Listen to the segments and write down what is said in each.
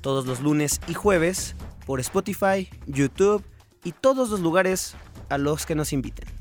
todos los lunes y jueves por Spotify, YouTube y todos los lugares a los que nos inviten.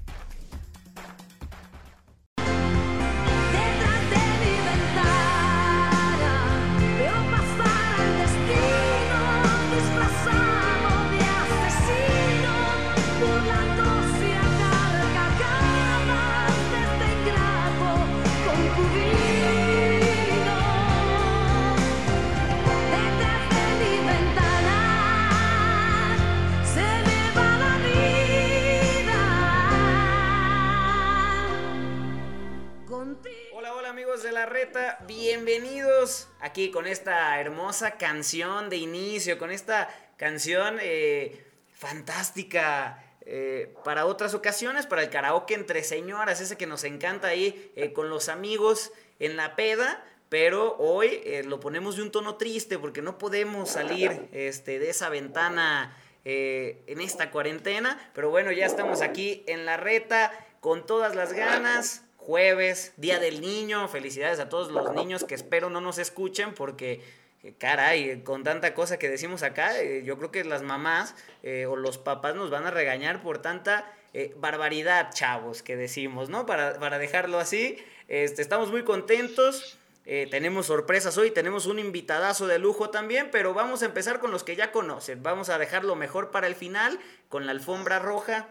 Con esta hermosa canción de inicio, con esta canción eh, fantástica. Eh, para otras ocasiones, para el karaoke entre señoras, ese que nos encanta ahí eh, con los amigos en la peda, pero hoy lo ponemos de un tono triste porque no podemos salir este, de esa ventana en esta cuarentena, pero bueno, ya estamos aquí en la reta con todas las ganas, jueves, Día del Niño. Felicidades a todos los niños que espero no nos escuchen porque, eh, caray, con tanta cosa que decimos acá, eh, yo creo que las mamás eh, o los papás nos van a regañar por tanta barbaridad, chavos, que decimos, ¿no? Para, para dejarlo así, este, estamos muy contentos. tenemos sorpresas hoy, tenemos un invitadazo de lujo también, pero vamos a empezar con los que ya conocen. Vamos a dejarlo mejor para el final, con la alfombra roja.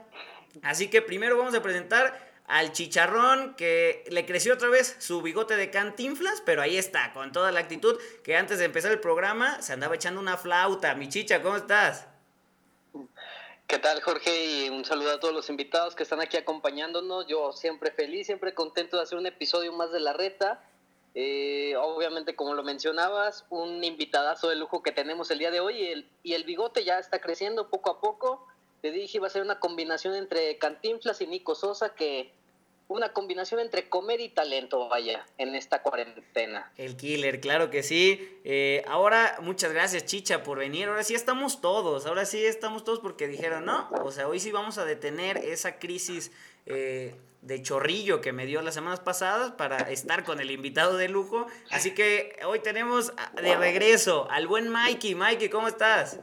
Así que primero vamos a presentar al chicharrón que le creció otra vez su bigote de cantinflas, pero ahí está, con toda la actitud que antes de empezar el programa se andaba echando una flauta. Mi chicha, ¿cómo estás? ¿Qué tal, Jorge? Y un saludo a todos los invitados que están aquí acompañándonos. Yo siempre feliz, siempre contento de hacer un episodio más de La Reta. Eh, obviamente, como lo mencionabas, un invitadazo de lujo que tenemos el día de hoy y el, y el bigote ya está creciendo poco a poco. Te dije iba a ser una combinación entre Cantinflas y Nico Sosa que una combinación entre comedia y talento, vaya, en esta cuarentena. El killer, claro que sí. Eh, ahora, muchas gracias, Chicha, por venir. Ahora sí estamos todos, ahora sí estamos todos porque dijeron, no, o sea, hoy sí vamos a detener esa crisis eh, de chorrillo que me dio las semanas pasadas para estar con el invitado de lujo. Así que hoy tenemos de regreso al buen Mikey. Mikey, ¿cómo estás?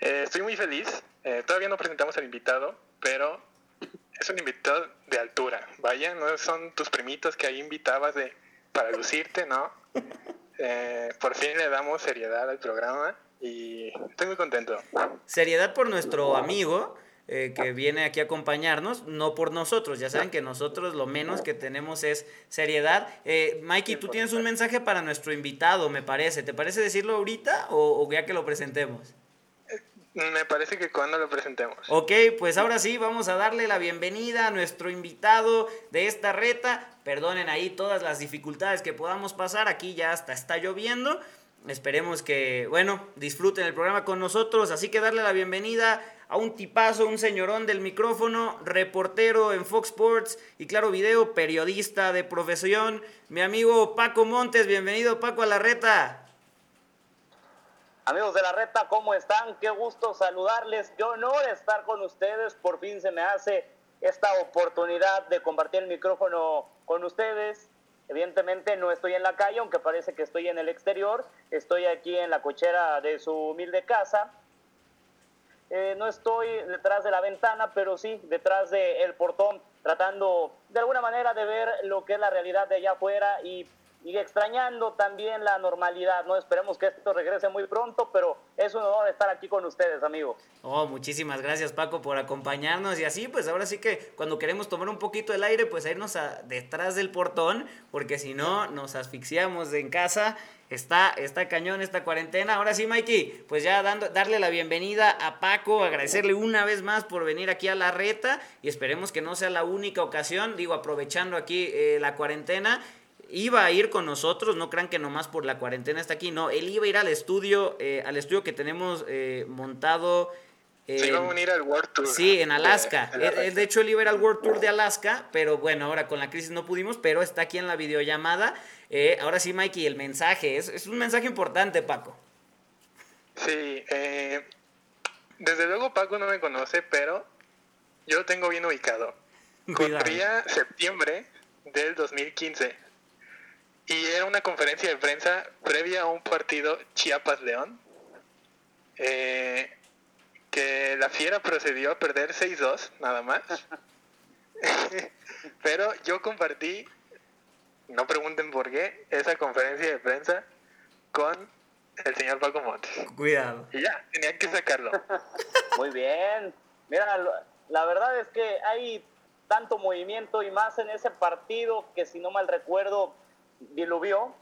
Eh, estoy muy feliz. todavía no presentamos al invitado, pero es un invitado de altura. Vaya, no son tus primitos que ahí invitabas de para lucirte, ¿no? Eh, por fin le damos seriedad al programa y estoy muy contento. Seriedad por nuestro amigo. Eh, que viene aquí a acompañarnos, no por nosotros, ya saben que nosotros lo menos que tenemos es seriedad. Eh, Mikey, tú tienes un mensaje para nuestro invitado, me parece. ¿Te parece decirlo ahorita o ya que lo presentemos? Me parece que cuando lo presentemos. Ok, pues ahora sí, vamos a darle la bienvenida a nuestro invitado de esta reta. Perdonen ahí todas las dificultades que podamos pasar. Aquí ya hasta está lloviendo. Esperemos que, bueno, disfruten el programa con nosotros. Así que darle la bienvenida a un tipazo, un señorón del micrófono, reportero en Fox Sports y claro video, periodista de profesión, mi amigo Paco Montes. Bienvenido Paco a la reta. Amigos de la reta, ¿cómo están? Qué gusto saludarles. Qué honor estar con ustedes. Por fin se me hace esta oportunidad de compartir el micrófono con ustedes. Evidentemente no estoy en la calle, aunque parece que estoy en el exterior. Estoy aquí en la cochera de su humilde casa. Eh, no estoy detrás de la ventana, pero sí detrás del portón, tratando de alguna manera de ver lo que es la realidad de allá afuera y y extrañando también la normalidad, ¿no? Esperemos que esto regrese muy pronto, pero es un honor estar aquí con ustedes, amigos. Oh, muchísimas gracias, Paco, por acompañarnos y así, pues ahora sí que cuando queremos tomar un poquito el aire, pues a irnos a, detrás del portón, porque si no, nos asfixiamos en casa. Está, está cañón esta cuarentena. Ahora sí, Mikey, pues ya dando, darle la bienvenida a Paco, agradecerle una vez más por venir aquí a la reta y esperemos que no sea la única ocasión, digo, aprovechando aquí eh, la cuarentena iba a ir con nosotros, no crean que nomás por la cuarentena está aquí, no, él iba a ir al estudio, eh, al estudio que tenemos eh, montado. Se iba a unir al World Tour. Sí, en Alaska. De, de hecho, él iba a ir al World Tour de Alaska, pero bueno, ahora con la crisis no pudimos, pero está aquí en la videollamada. Eh, ahora sí, Mikey, el mensaje, es, es un mensaje importante, Paco. Sí, eh, desde luego Paco no me conoce, pero yo lo tengo bien ubicado. Corría septiembre del 2015 y era una conferencia de prensa previa a un partido Chiapas-León eh, que la Fiera procedió a perder 6-2 nada más. pero yo compartí, no pregunten por qué, esa conferencia de prensa con el señor Paco Montes. Cuidado. Y ya, tenían que sacarlo. Muy bien. Mira, la verdad es que hay tanto movimiento y más en ese partido que si no mal recuerdo diluvió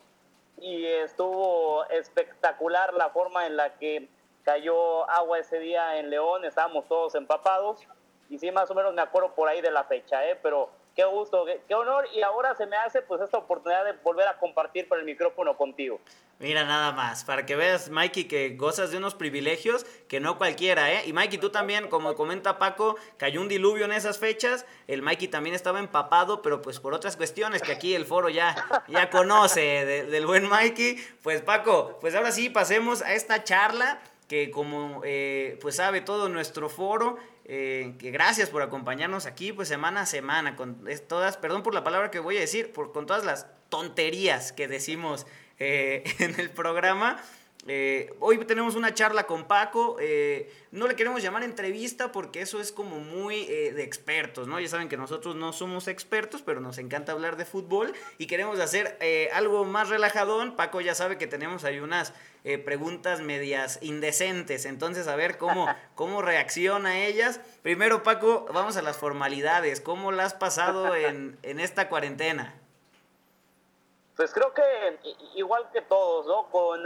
y estuvo espectacular la forma en la que cayó agua ese día en León, estábamos todos empapados y sí más o menos me acuerdo por ahí de la fecha, ¿eh? pero qué gusto, qué, honor y ahora se me hace pues esta oportunidad de volver a compartir por el micrófono contigo. Mira nada más, para que veas Mikey que gozas de unos privilegios que no cualquiera, ¿eh? Y Mikey tú también, como comenta Paco, cayó un diluvio en esas fechas, el Mikey también estaba empapado, pero pues por otras cuestiones que aquí el foro ya, ya conoce del buen Mikey. Pues Paco, pues ahora sí pasemos a esta charla que como eh, pues sabe todo nuestro foro, eh, que gracias por acompañarnos aquí, pues semana a semana, con todas, perdón por la palabra que voy a decir, por, con todas las tonterías que decimos eh, en el programa. Eh, hoy tenemos una charla con Paco. Eh, no le queremos llamar entrevista porque eso es como muy eh, de expertos, ¿no? Ya saben que nosotros no somos expertos, pero nos encanta hablar de fútbol y queremos hacer algo más relajadón. Paco ya sabe que tenemos ahí unas preguntas medias indecentes, entonces a ver cómo, cómo reacciona a ellas. Primero, Paco, vamos a las formalidades. ¿Cómo la has pasado en, en esta cuarentena? Pues creo que igual que todos, ¿no? Con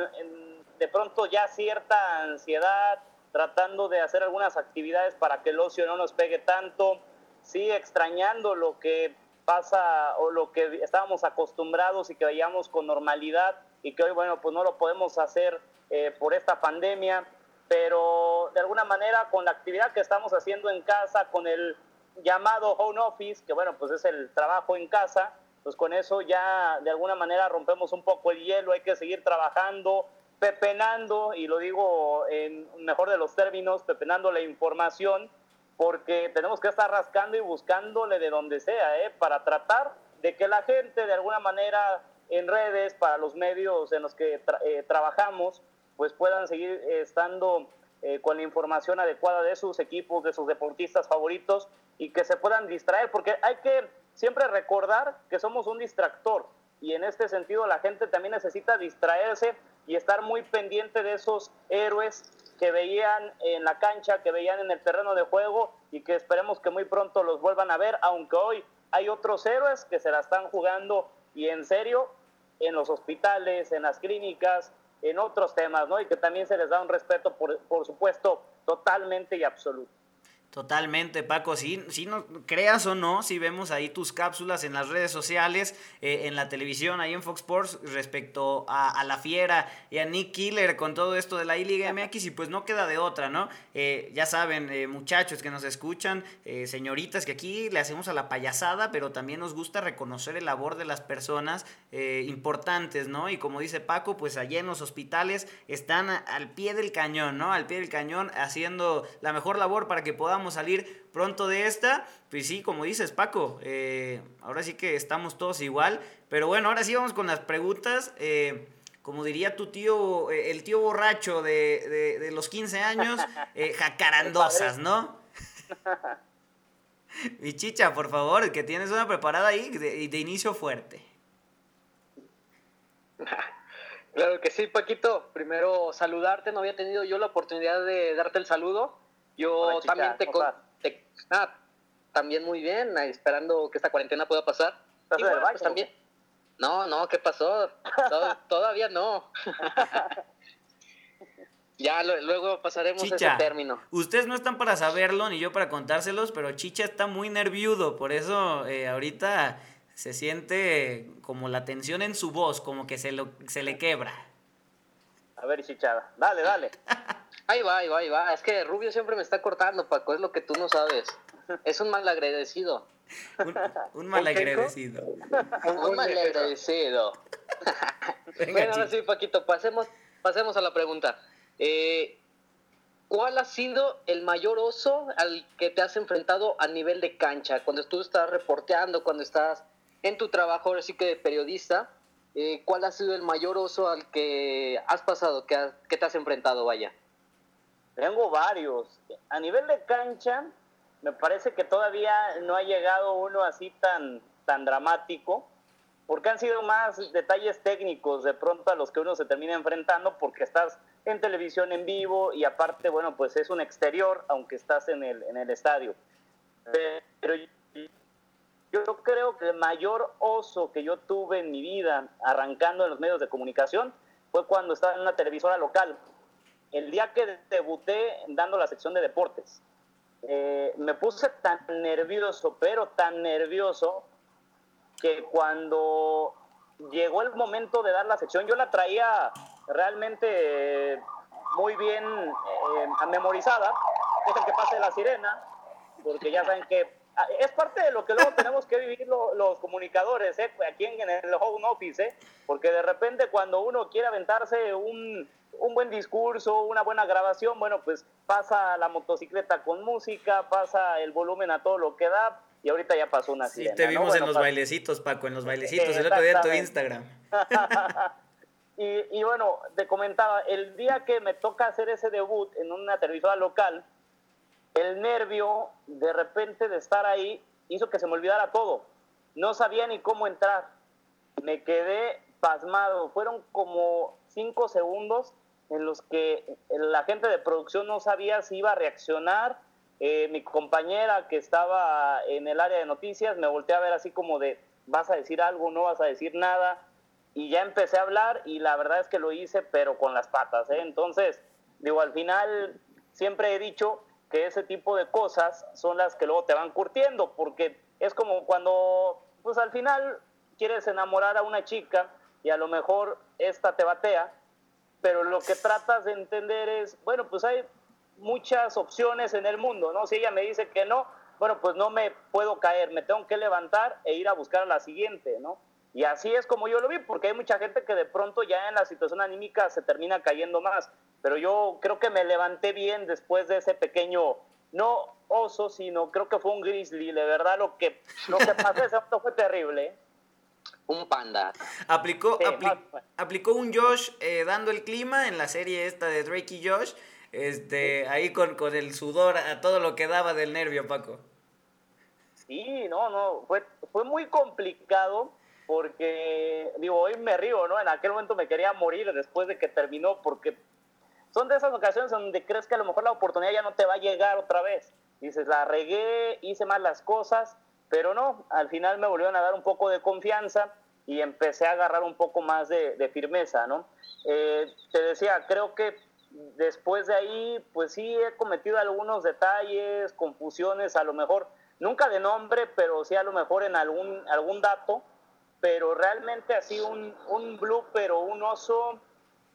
de pronto ya cierta ansiedad, tratando de hacer algunas actividades para que el ocio no nos pegue tanto, sí extrañando lo que pasa o lo que estábamos acostumbrados y que veíamos con normalidad y que hoy, bueno, pues no lo podemos hacer eh, por esta pandemia, pero de alguna manera con la actividad que estamos haciendo en casa, con el llamado home office, que bueno, pues es el trabajo en casa, pues con eso ya de alguna manera rompemos un poco el hielo, hay que seguir trabajando, pepenando, y lo digo en mejor de los términos, pepenando la información, porque tenemos que estar rascando y buscándole de donde sea, ¿eh? para tratar de que la gente de alguna manera en redes, para los medios en los que eh, trabajamos, pues puedan seguir estando eh, con la información adecuada de sus equipos, de sus deportistas favoritos y que se puedan distraer, porque hay que siempre recordar que somos un distractor y en este sentido la gente también necesita distraerse y estar muy pendiente de esos héroes que veían en la cancha, que veían en el terreno de juego y que esperemos que muy pronto los vuelvan a ver, aunque hoy hay otros héroes que se la están jugando y en serio en los hospitales, en las clínicas, en otros temas, ¿no? Y que también se les da un respeto, por, por supuesto, totalmente y absoluto. Totalmente, Paco. Si, si no creas o no, si vemos ahí tus cápsulas en las redes sociales, eh, en la televisión, ahí en Fox Sports, respecto a, la fiera y a Nick Killer con todo esto de la I-Liga MX, y pues no queda de otra, ¿no? Eh, ya saben, eh, muchachos que nos escuchan, señoritas, que aquí le hacemos a la payasada, pero también nos gusta reconocer el labor de las personas importantes, ¿no? Y como dice Paco, pues allí en los hospitales están al pie del cañón, ¿no? Al pie del cañón haciendo la mejor labor para que podamos salir pronto de esta. Pues sí, como dices Paco, eh, ahora sí que estamos todos igual. Pero bueno, ahora sí vamos con las preguntas. Eh, como diría tu tío, eh, el tío borracho de, los 15 años, jacarandosas, ¿no? Mi chicha, por favor, que tienes una preparada ahí de, de inicio fuerte. Claro que sí, Paquito. Primero saludarte, no había tenido yo la oportunidad de darte el saludo. Yo también te, ah, también muy bien, esperando que esta cuarentena pueda pasar. pues también. No, no, ¿qué pasó? todavía no. ya luego pasaremos ese término. Ustedes no están para saberlo ni yo para contárselos, pero Chicha está muy nerviudo, por eso eh, ahorita se siente como la tensión en su voz, como que se, lo, se le quebra. A ver, Chichada, dale, dale. Ahí va, ahí va, ahí va. Es que Rubio siempre me está cortando, Paco, es lo que tú no sabes. Es un malagradecido. Un, un malagradecido. Un malagradecido. Venga, Bueno, ahora sí, Paquito, pasemos, pasemos a la pregunta. Eh, ¿Cuál ha sido el mayor oso al que te has enfrentado a nivel de cancha? Cuando tú estás reporteando, cuando estás en tu trabajo, ahora sí que de periodista, eh, ¿cuál ha sido el mayor oso al que has pasado, que, has- que te has enfrentado, vaya? Tengo varios. A nivel de cancha, me parece que todavía no ha llegado uno así tan, tan dramático, porque han sido más detalles técnicos de pronto a los que uno se termina enfrentando, porque estás en televisión en vivo y aparte, bueno, pues es un exterior, aunque estás en el, en el estadio. Pero yo creo que el mayor oso que yo tuve en mi vida, arrancando en los medios de comunicación, fue cuando estaba en una televisora local el día que debuté dando la sección de deportes. Eh, me puse tan nervioso, pero tan nervioso, que cuando llegó el momento de dar la sección, yo la traía realmente eh, muy bien eh, memorizada. Dejen que pase la sirena, porque ya saben que es parte de lo que luego tenemos que vivir lo- los comunicadores, ¿eh? aquí en, en el home office, ¿eh? porque de repente cuando uno quiere aventarse un, un buen discurso, una buena grabación, bueno, pues pasa la motocicleta con música, pasa el volumen a todo lo que da, y ahorita ya pasó una Sí, sirena. te ¿no? vimos en los bailecitos, Paco, en los bailecitos, el otro día en tu. Instagram. y, y bueno, te comentaba, el día que me toca hacer ese debut en una televisora local, el nervio de repente de estar ahí hizo que se me olvidara todo. No sabía ni cómo entrar. Me quedé pasmado. Fueron como cinco segundos en los que la gente de producción no sabía si iba a reaccionar. Eh, mi compañera que estaba en el área de noticias me volteé a ver así como de, ¿vas a decir algo? ¿No vas a decir nada? Y ya empecé a hablar y la verdad es que lo hice, pero con las patas. ¿eh? Entonces, digo, al final siempre he dicho que ese tipo de cosas son las que luego te van curtiendo, porque es como cuando, pues al final quieres enamorar a una chica y a lo mejor esta te batea, pero lo que tratas de entender es, bueno, pues hay muchas opciones en el mundo, ¿no? Si ella me dice que no, bueno, pues no me puedo caer, me tengo que levantar e ir a buscar a la siguiente, ¿no? Y así es como yo lo vi, porque hay mucha gente que de pronto ya en la situación anímica se termina cayendo más, pero yo creo que me levanté bien después de ese pequeño, no oso, sino creo que fue un grizzly, de verdad lo que, lo que pasó ese fue terrible, ¿eh? Un panda. Aplicó, Sí, apli- más- aplicó un Josh eh, dando el clima en la serie esta de Drake y Josh. Este, ahí con, con el sudor a todo lo que daba del nervio, Paco. Sí, no, no, fue, fue muy complicado porque, digo, hoy me río, ¿no? En aquel momento me quería morir después de que terminó porque son de esas ocasiones donde crees que a lo mejor la oportunidad ya no te va a llegar otra vez. Dices, la regué, hice mal las cosas, pero no, al final me volvieron a dar un poco de confianza y empecé a agarrar un poco más de, de firmeza, ¿no? Eh, te decía, creo que después de ahí, pues sí he cometido algunos detalles, confusiones, a lo mejor, nunca de nombre, pero sí a lo mejor en algún, algún dato, pero realmente así un, un blooper o un oso,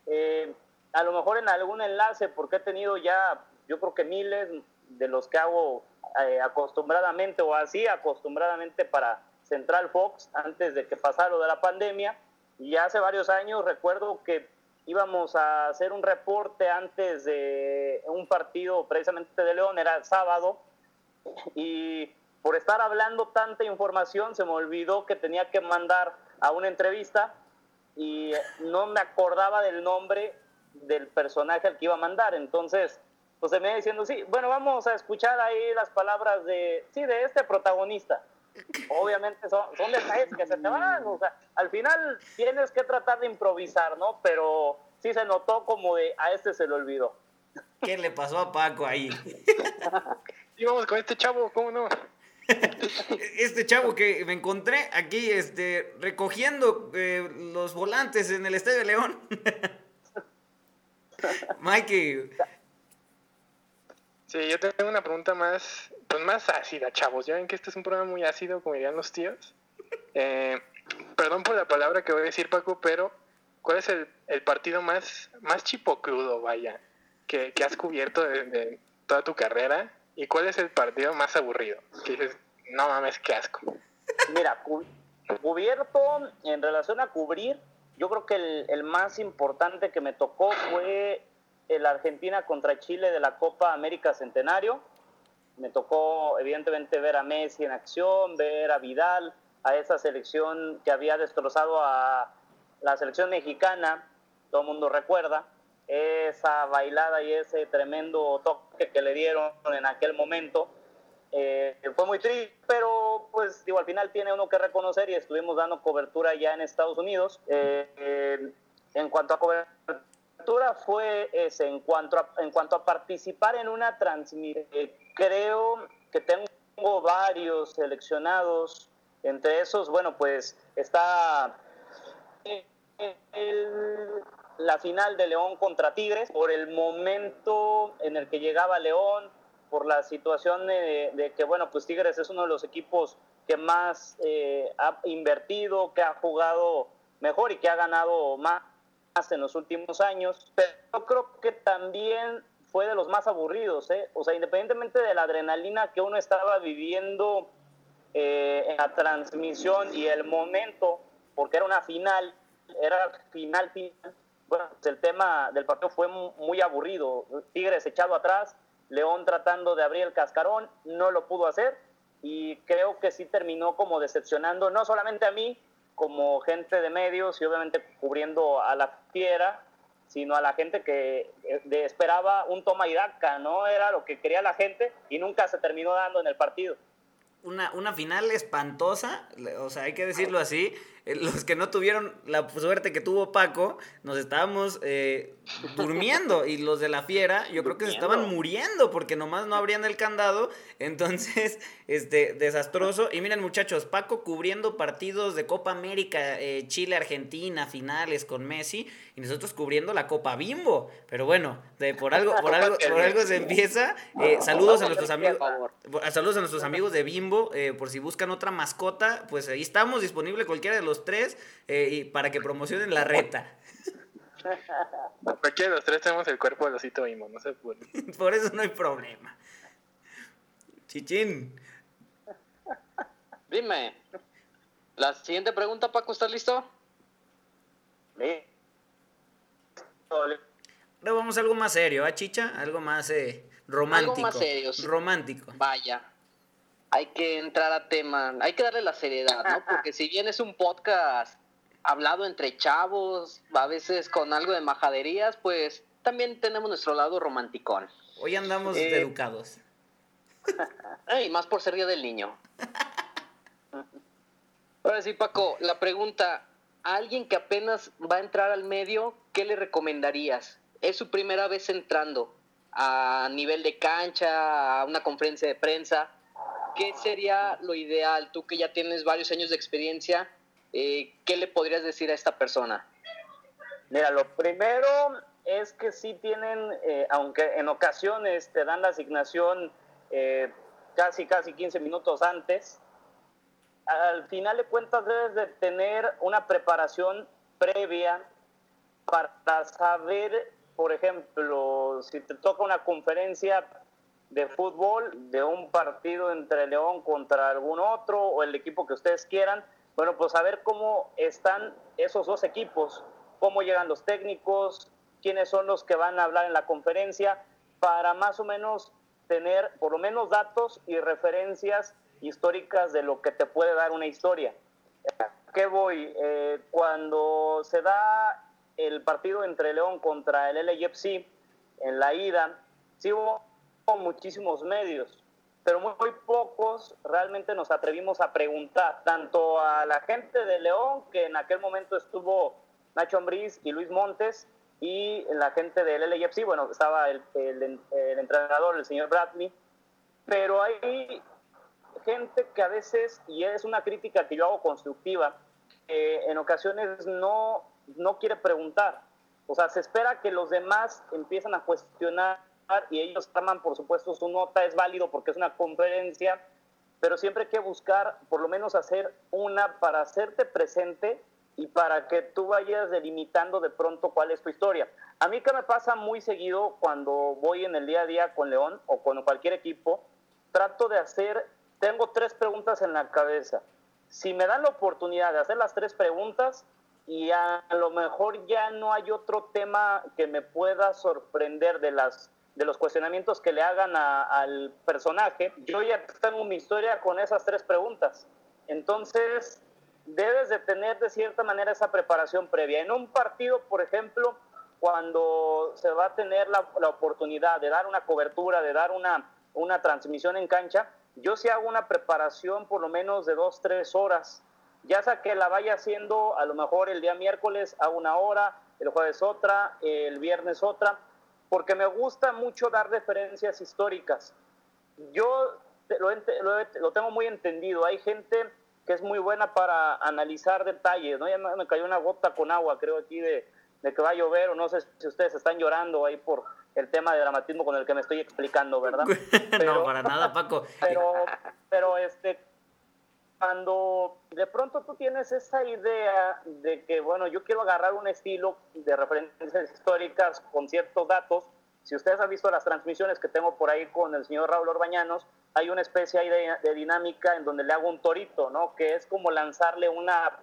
eh, a lo mejor en algún enlace, porque he tenido ya, yo creo que miles de los que hago eh, acostumbradamente o así acostumbradamente para Central Fox antes de que pasara lo de la pandemia. Y hace varios años recuerdo que íbamos a hacer un reporte antes de un partido precisamente de León, era sábado, y por estar hablando tanta información se me olvidó que tenía que mandar a una entrevista y no me acordaba del nombre del personaje al que iba a mandar. Entonces, pues se me iba diciendo, sí, bueno, vamos a escuchar ahí las palabras de, sí, de este protagonista. Obviamente son, son detalles que se te van, o sea, al final tienes que tratar de improvisar, ¿no? Pero sí se notó como de, a este se le olvidó. ¿Qué le pasó a Paco ahí? Y vamos con este chavo, ¿cómo no? Este chavo que me encontré aquí este, recogiendo eh, los volantes en el Estadio de León. Mikey, Sí, yo tengo una pregunta más, pues más ácida, chavos. Ya ven que este es un programa muy ácido, como dirían los tíos. Eh, perdón por la palabra que voy a decir, Paco, pero ¿cuál es el, el partido más, más chipocludo, vaya, que, que has cubierto de toda tu carrera? ¿Y cuál es el partido más aburrido? Que dices, no mames, qué asco. Mira, cu- cubierto en relación a cubrir, yo creo que el, el más importante que me tocó fue el Argentina contra Chile de la Copa América Centenario. Me tocó, evidentemente, ver a Messi en acción, ver a Vidal, a esa selección que había destrozado a la selección mexicana, todo el mundo recuerda, esa bailada y ese tremendo toque que le dieron en aquel momento. Eh, fue muy triste, pero pues digo, al final tiene uno que reconocer y estuvimos dando cobertura ya en Estados Unidos. Eh, eh, en cuanto a cobertura fue ese, en cuanto a, en cuanto a participar en una transmisión, creo que tengo varios seleccionados, entre esos, bueno, pues está el- la final de León contra Tigres, por el momento en el que llegaba León, por la situación de, que, bueno, pues Tigres es uno de los equipos que más eh, ha invertido, que ha jugado mejor y que ha ganado más en los últimos años, pero yo creo que también fue de los más aburridos, ¿eh? o sea, independientemente de la adrenalina que uno estaba viviendo eh, en la transmisión y el momento, porque era una final, era final, final, bueno, pues el tema del partido fue mu- muy aburrido, Tigres echado atrás, León tratando de abrir el cascarón, no lo pudo hacer y creo que sí terminó como decepcionando, no solamente a mí, como gente de medios y obviamente cubriendo a la fiera, sino a la gente que eh, esperaba un toma y daca, ¿no? Era lo que quería la gente y nunca se terminó dando en el partido. Una, una final espantosa, o sea, hay que decirlo así. Eh, Los que no tuvieron la suerte que tuvo Paco, nos estábamos eh, durmiendo y los de la fiera, yo creo que se estaban muriendo porque nomás no abrían el candado. Entonces, este, desastroso. Y miren, muchachos, Paco cubriendo partidos de Copa América, eh, Chile, Argentina, finales con Messi, y nosotros cubriendo la Copa Bimbo. Pero bueno, de, por algo, por algo, por algo se empieza. Eh, saludos a nuestros amigos. Saludos a nuestros amigos de Bimbo, por si buscan otra mascota, pues ahí estamos, disponible cualquiera de los tres, eh, y para que promocionen la reta. Cualquiera de los tres tenemos el cuerpo del osito Imo, no se puede. Por eso no hay problema. Chichín, Dime. La siguiente pregunta, Paco, ¿estás listo? ¿sí? ahora vamos a algo más serio, ¿ah, Chicha? Algo más eh, romántico. más serio, sí. Romántico. Vaya. Hay que entrar a tema, hay que darle la seriedad, ¿no? Porque si bien es un podcast hablado entre chavos, a veces con algo de majaderías, pues también tenemos nuestro lado romanticón. Hoy andamos Eh, educados. Y más por ser Día del Niño. Ahora sí, Paco, la pregunta, a alguien que apenas va a entrar al medio, ¿qué le recomendarías? Es su primera vez entrando a nivel de cancha, a una conferencia de prensa. ¿Qué sería lo ideal? Tú que ya tienes varios años de experiencia, eh, ¿qué le podrías decir a esta persona? Mira, lo primero es que sí tienen, eh, aunque en ocasiones te dan la asignación eh, casi, casi 15 minutos antes, al final de cuentas debes de tener una preparación previa para saber, por ejemplo, si te toca una conferencia de fútbol, de un partido entre León contra algún otro o el equipo que ustedes quieran, bueno, pues saber cómo están esos dos equipos, cómo llegan los técnicos, quiénes son los que van a hablar en la conferencia, para más o menos tener por lo menos datos y referencias históricas de lo que te puede dar una historia. ¿A ¿Qué voy? Eh, cuando se da el partido entre León contra el LAFC en la ida, sí hubo muchísimos medios, pero muy, muy pocos realmente nos atrevimos a preguntar, tanto a la gente de León, que en aquel momento estuvo Nacho Ambriz y Luis Montes, y la gente del LAFC, bueno, estaba el, el- entrenador, el señor Bradley, pero hay gente que a veces, y es una crítica que yo hago constructiva, que en ocasiones no, no quiere preguntar. O sea, se espera que los demás empiezan a cuestionar y ellos arman, por supuesto, su nota, es válido porque es una conferencia, pero siempre hay que buscar por lo menos hacer una para hacerte presente y para que tú vayas delimitando de pronto cuál es tu historia. A mí que me pasa muy seguido cuando voy en el día a día con León o con cualquier equipo, trato de hacer, tengo tres preguntas en la cabeza. Si me dan la oportunidad de hacer las tres preguntas y a lo mejor ya no hay otro tema que me pueda sorprender de las de los cuestionamientos que le hagan al personaje, yo ya tengo mi historia con esas tres preguntas. Entonces, debes de tener de cierta manera esa preparación previa. En un partido, por ejemplo, cuando se va a tener la, la oportunidad de dar una cobertura, de dar una, una transmisión en cancha, yo sí hago una preparación por lo menos de dos, tres horas, ya sea que la vaya haciendo a lo mejor el día miércoles a una hora, el jueves otra, el viernes otra, porque me gusta mucho dar referencias históricas. Yo lo, lo, lo tengo muy entendido, hay gente que es muy buena para analizar detalles, ¿no? Ya me cayó una gota con agua, creo aquí, de, de que va a llover, o no sé si ustedes están llorando ahí por el tema de dramatismo con el que me estoy explicando, ¿verdad? no, para nada, Paco. Pero, pero este, cuando de pronto tú tienes esa idea de que, bueno, yo quiero agarrar un estilo de referencias históricas con ciertos datos, si ustedes han visto las transmisiones que tengo por ahí con el señor Raúl Orbañanos, hay una especie ahí de, dinámica en donde le hago un torito, ¿no? Que es como lanzarle una,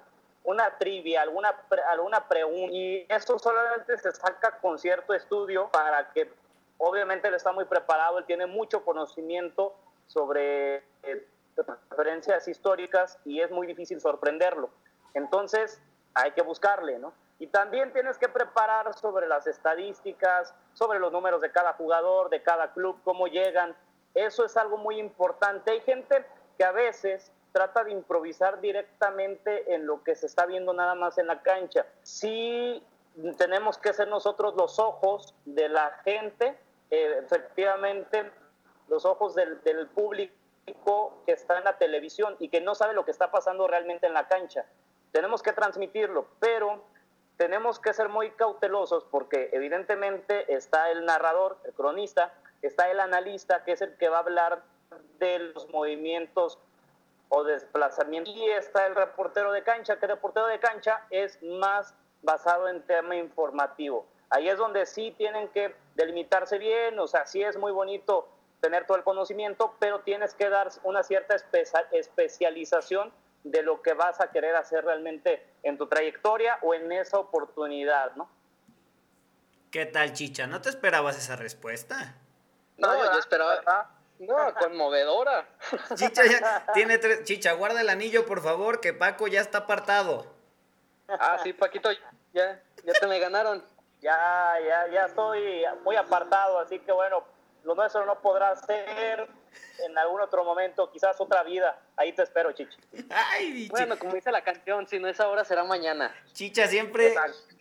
una trivia, alguna, alguna pregunta. Y eso solamente se saca con cierto estudio para que, obviamente, él está muy preparado, él tiene mucho conocimiento sobre eh, referencias históricas y es muy difícil sorprenderlo. Entonces, hay que buscarle, ¿no? Y también tienes que preparar sobre las estadísticas, sobre los números de cada jugador, de cada club, cómo llegan. Eso es algo muy importante. Hay gente que a veces trata de improvisar directamente en lo que se está viendo nada más en la cancha. Sí tenemos que ser nosotros los ojos de la gente, eh, efectivamente, los ojos del, del público que está en la televisión y que no sabe lo que está pasando realmente en la cancha. Tenemos que transmitirlo, pero tenemos que ser muy cautelosos porque evidentemente está el narrador, el cronista, está el analista, que es el que va a hablar de los movimientos o desplazamientos, y está el reportero de cancha, que el reportero de cancha es más basado en tema informativo. Ahí es donde sí tienen que delimitarse bien, o sea, sí es muy bonito tener todo el conocimiento, pero tienes que dar una cierta especialización de lo que vas a querer hacer realmente en tu trayectoria o en esa oportunidad, ¿no? ¿Qué tal, Chicha? ¿No te esperabas esa respuesta? No, yo esperaba. No, conmovedora. Chicha ya tiene tres. Chicha, guarda el anillo, por favor, que Paco ya está apartado. Ah, sí, Paquito, ya, ya te me ganaron. Ya, ya, ya estoy muy apartado, así que bueno, lo nuestro no podrá ser en algún otro momento, quizás otra vida. Ahí te espero, Chicha. Ay, bueno, como dice la canción, si no es ahora, será mañana. Chicha siempre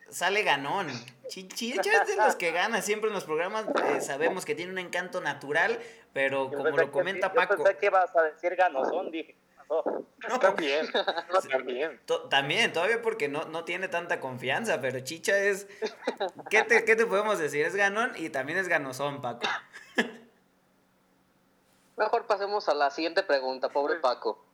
sale ganón. Chicha es de los que gana siempre en los programas. Eh, sabemos que tiene un encanto natural, pero como lo comenta Paco. Yo pensé que ibas a decir ganosón, dije. No, también, también. también, todavía porque no, no tiene tanta confianza, pero Chicha es... ¿Qué te, ¿Qué te podemos decir? Es ganón y también es ganosón, Paco. Mejor pasemos a la siguiente pregunta, pobre Paco.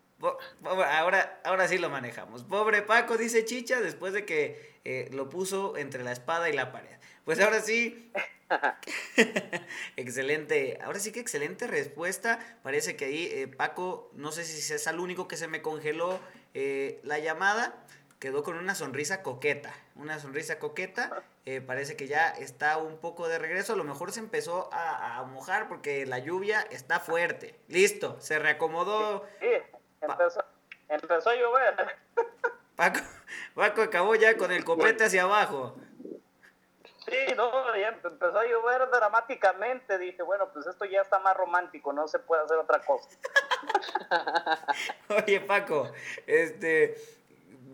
Ahora, ahora sí lo manejamos. Pobre Paco, dice Chicha, después de que eh, lo puso entre la espada y la pared. Pues ahora sí, excelente, ahora sí que excelente respuesta. Parece que ahí eh, Paco, no sé si es el único que se me congeló eh, la llamada, quedó con una sonrisa coqueta, una sonrisa coqueta. Eh, parece que ya está un poco de regreso, a lo mejor se empezó a, mojar porque la lluvia está fuerte. Listo, se reacomodó. Sí, empezó, empezó a llover. Paco, Paco acabó ya con el copete hacia abajo. Sí, no, ya empezó a llover dramáticamente. Dije, bueno, pues esto ya está más romántico, no se puede hacer otra cosa. Oye, Paco, este.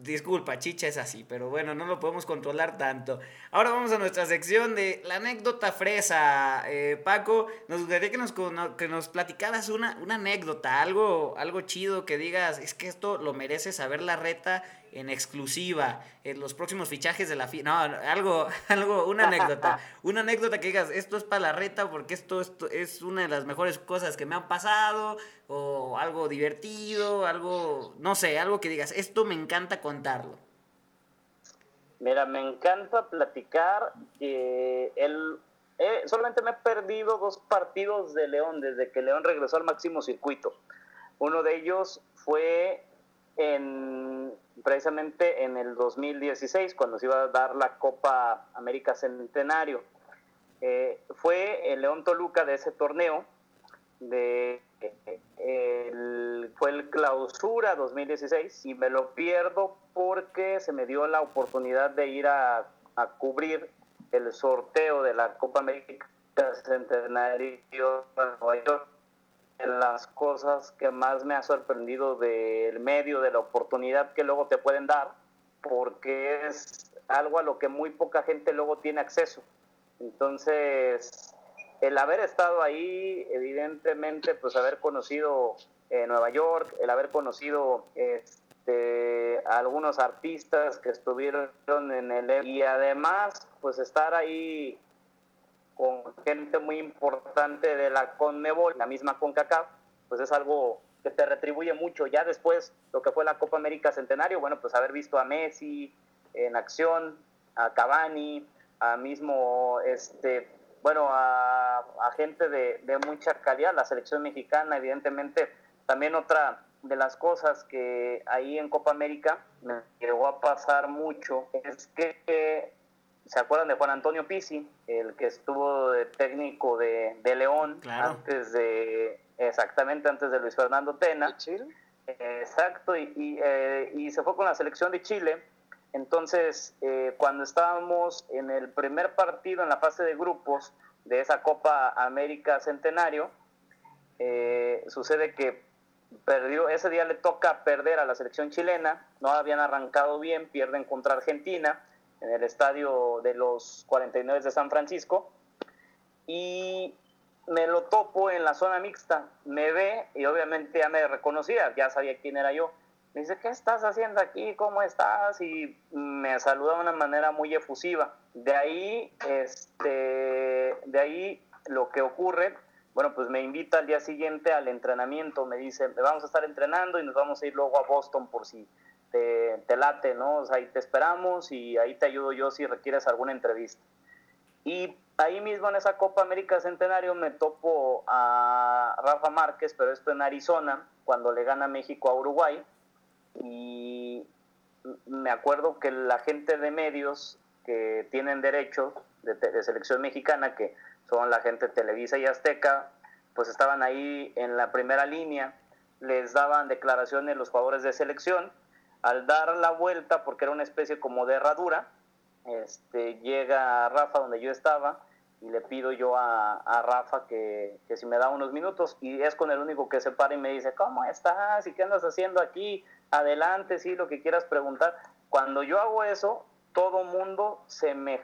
Disculpa, chicha es así, pero bueno, no lo podemos controlar tanto. Ahora vamos a nuestra sección de la anécdota fresa. Eh, Paco, nos gustaría que nos, que nos platicaras una, una anécdota, algo, algo chido que digas, es que esto lo merece saber la reta en exclusiva en los próximos fichajes de la FIFA. No, algo, algo, una anécdota. una anécdota que digas, esto es para la reta porque esto, esto es una de las mejores cosas que me han pasado, o algo divertido, algo, no sé, algo que digas, esto me encanta contarlo. Mira, me encanta platicar que él solamente me he perdido dos partidos de León desde que León regresó al máximo circuito. Uno de ellos fue en, precisamente en el 2016, cuando se iba a dar la Copa América Centenario. Eh, fue el León Toluca de ese torneo, de, fue el clausura 2016 y me lo pierdo porque se me dio la oportunidad de ir a, a cubrir el sorteo de la Copa América Centenario en Nueva York. Las cosas que más me ha sorprendido del medio, de la oportunidad que luego te pueden dar, porque es algo a lo que muy poca gente luego tiene acceso. Entonces, el haber estado ahí, evidentemente, pues haber conocido eh, Nueva York, el haber conocido este, algunos artistas que estuvieron en el... Y además, pues estar ahí con gente muy importante de la CONMEBOL, la misma CONCACAF, pues es algo que te retribuye mucho. Ya después, lo que fue la Copa América Centenario, bueno, pues haber visto a Messi en acción, a Cavani, a mismo, este, bueno, a, gente de, de mucha calidad, la selección mexicana, evidentemente, también otra de las cosas que ahí en Copa América me llegó a pasar mucho es que ¿Se acuerdan de Juan Antonio Pizzi, el que estuvo de técnico de, León antes de, exactamente antes de Luis Fernando Tena? Chile? exacto, y, eh, y, se fue con la selección de Chile. Entonces, eh, cuando estábamos en el primer partido en la fase de grupos de esa Copa América Centenario, eh, sucede que perdió, ese día le toca perder a la selección chilena, no habían arrancado bien, pierden contra Argentina en el estadio de los 49 de San Francisco y me lo topo en la zona mixta, me ve y obviamente ya me reconocía, ya sabía quién era yo. Me dice, ¿qué estás haciendo aquí? ¿Cómo estás? Y me saluda de una manera muy efusiva. De ahí, este, de ahí lo que ocurre, bueno, pues me invita al día siguiente al entrenamiento, me dice, vamos a estar entrenando y nos vamos a ir luego a Boston por si te, late, ¿no? O sea, ahí te esperamos y ahí te ayudo yo si requieres alguna entrevista. Y ahí mismo en esa Copa América Centenario me topo a Rafa Márquez, pero esto en Arizona, cuando le gana México a Uruguay. Y me acuerdo que la gente de medios que tienen derecho de, de, selección mexicana, que son la gente Televisa y Azteca, pues estaban ahí en la primera línea, les daban declaraciones los jugadores de selección al dar la vuelta, porque era una especie como de herradura, este, llega Rafa donde yo estaba y le pido yo a, Rafa que, si me da unos minutos y es con el único que se para y me dice, ¿cómo estás? ¿Y qué andas haciendo aquí? Adelante, sí, lo que quieras preguntar. Cuando yo hago eso, todo mundo se me,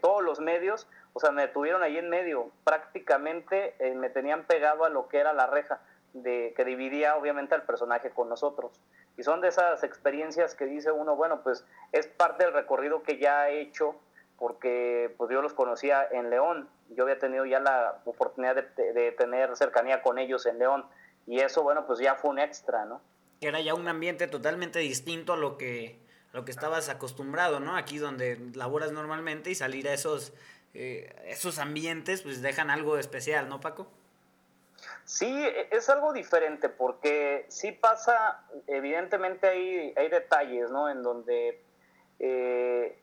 todos los medios, o sea, me tuvieron ahí en medio, prácticamente eh, me tenían pegado a lo que era la reja de que dividía obviamente al personaje con nosotros. Y son de esas experiencias que dice uno, bueno, pues es parte del recorrido que ya he hecho porque pues yo los conocía en León, yo había tenido ya la oportunidad de, tener cercanía con ellos en León y eso, bueno, pues ya fue un extra, ¿no? Era ya un ambiente totalmente distinto a lo que, lo que estabas acostumbrado, ¿no? Aquí donde laboras normalmente y salir a esos, eh, esos ambientes, pues dejan algo especial, ¿no, Paco? Sí, e, es algo diferente porque sí pasa, evidentemente hay, hay detalles, ¿no? En donde eh,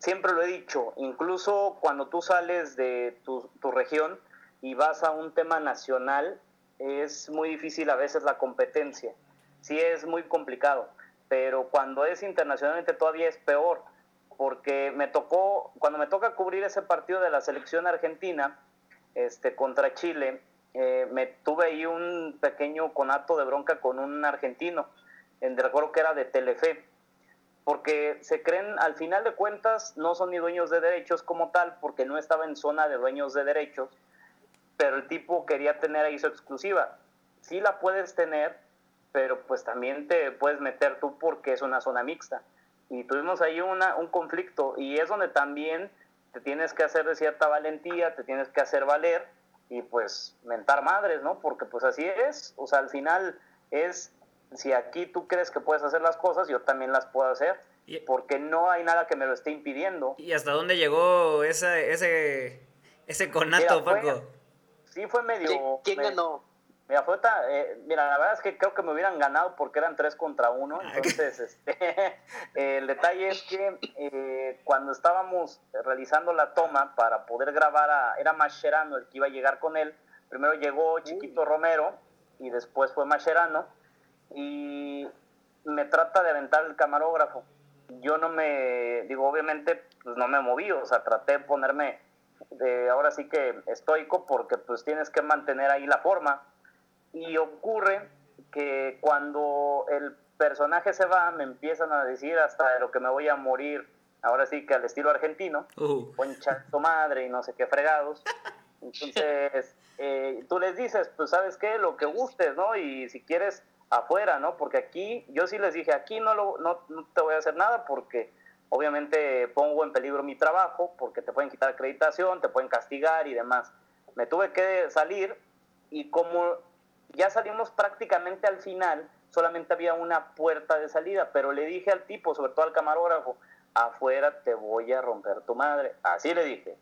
siempre lo he dicho, incluso cuando tú sales de tu, tu, región y vas a un tema nacional, es muy difícil a veces la competencia. Sí es muy complicado, pero cuando es internacionalmente todavía es peor, porque me tocó, cuando me toca cubrir ese partido de la selección argentina este, contra Chile, eh, me tuve ahí un pequeño conato de bronca con un argentino, en, recuerdo que era de Telefe, porque se creen, al final de cuentas, no son ni dueños de derechos como tal, porque no estaba en zona de dueños de derechos, pero el tipo quería tener ahí su exclusiva. Sí la puedes tener, pero pues también te puedes meter tú porque es una zona mixta. Y tuvimos ahí una, un conflicto y es donde también te tienes que hacer de cierta valentía, te tienes que hacer valer y pues mentar madres, ¿no? Porque pues así es, o sea, al final es, si aquí tú crees que puedes hacer las cosas, yo también las puedo hacer, porque no hay nada que me lo esté impidiendo. ¿Y hasta dónde llegó esa, ese, ese conato, Paco? sí, fue medio... ¿Quién ganó? Mira, fue eh, mira, la verdad es que creo que me hubieran ganado porque eran tres contra uno. Ah, entonces, este, el detalle es que eh, cuando estábamos realizando la toma para poder grabar, a, era Mascherano el que iba a llegar con él. Primero llegó Chiquito Romero y después fue Mascherano y me trata de aventar el camarógrafo. Yo no me, digo, obviamente, pues no me moví, o sea, traté de ponerme de ahora sí que estoico porque pues tienes que mantener ahí la forma y ocurre que cuando el personaje se va, me empiezan a decir hasta de lo que me voy a morir, ahora sí que al estilo argentino, uh. poncha tu madre y no sé qué fregados. Entonces, eh, tú les dices, pues sabes qué, lo que gustes, ¿no? Y si quieres, afuera, ¿no? Porque aquí, yo sí les dije, aquí no, lo, no, no te voy a hacer nada porque obviamente pongo en peligro mi trabajo, porque te pueden quitar acreditación, te pueden castigar y demás. Me tuve que salir y como ya salimos prácticamente al final, solamente había una puerta de salida, pero le dije al tipo, sobre todo al camarógrafo, afuera te voy a romper tu madre. Así le dije.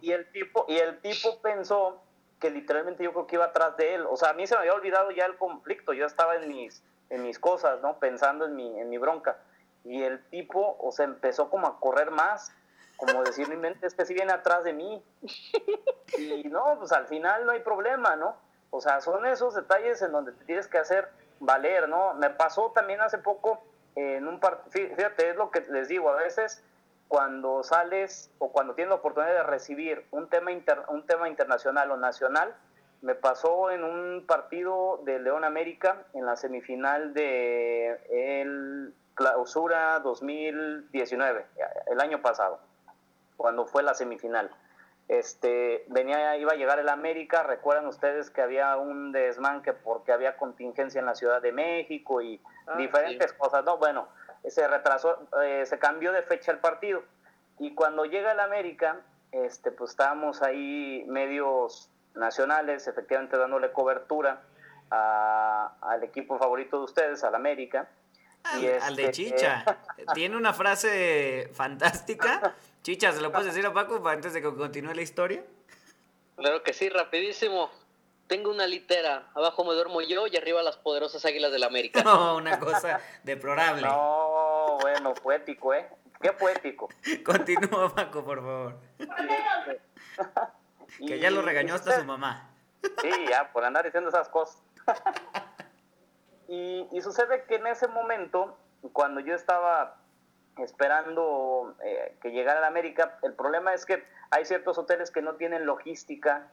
Y, el tipo, y el tipo pensó que literalmente yo creo que iba atrás de él. O sea, a mí se me había olvidado ya el conflicto, yo estaba en mis, en mis cosas, ¿no? Pensando en mi, en mi bronca. Y el tipo, o sea, empezó como a correr más, como decir, mi mente es que si viene atrás de mí. Y no, pues al final no hay problema, ¿no? O sea, son esos detalles en donde te tienes que hacer valer, ¿no? Me pasó también hace poco en un partido, fíjate, es lo que les digo, a veces cuando sales o cuando tienes la oportunidad de recibir un tema, un tema internacional o nacional, me pasó en un partido de León América en la semifinal de el clausura 2019, el año pasado, cuando fue la semifinal este, venía, iba a llegar el América, recuerdan ustedes que había un desmanque porque había contingencia en la Ciudad de México y ah, diferentes cosas, no, bueno, se retrasó, eh, se cambió de fecha el partido y cuando llega el América, este, pues estábamos ahí medios nacionales, efectivamente dándole cobertura al equipo favorito de ustedes, al América. y al de este, Chicha. Tiene una frase fantástica Chicha, ¿se lo puedes decir a Paco antes de que continúe la historia? Claro que sí, rapidísimo. Tengo una litera, abajo me duermo yo y arriba las poderosas águilas del la América. No, una cosa deplorable. No, bueno, poético, ¿eh? Qué poético. Continúa, Paco, por favor. que ya lo regañó hasta su mamá. Sí, ya, por andar diciendo esas cosas. y, y sucede que en ese momento, cuando yo estaba esperando eh, que llegara a América. El problema es que hay ciertos hoteles que no tienen logística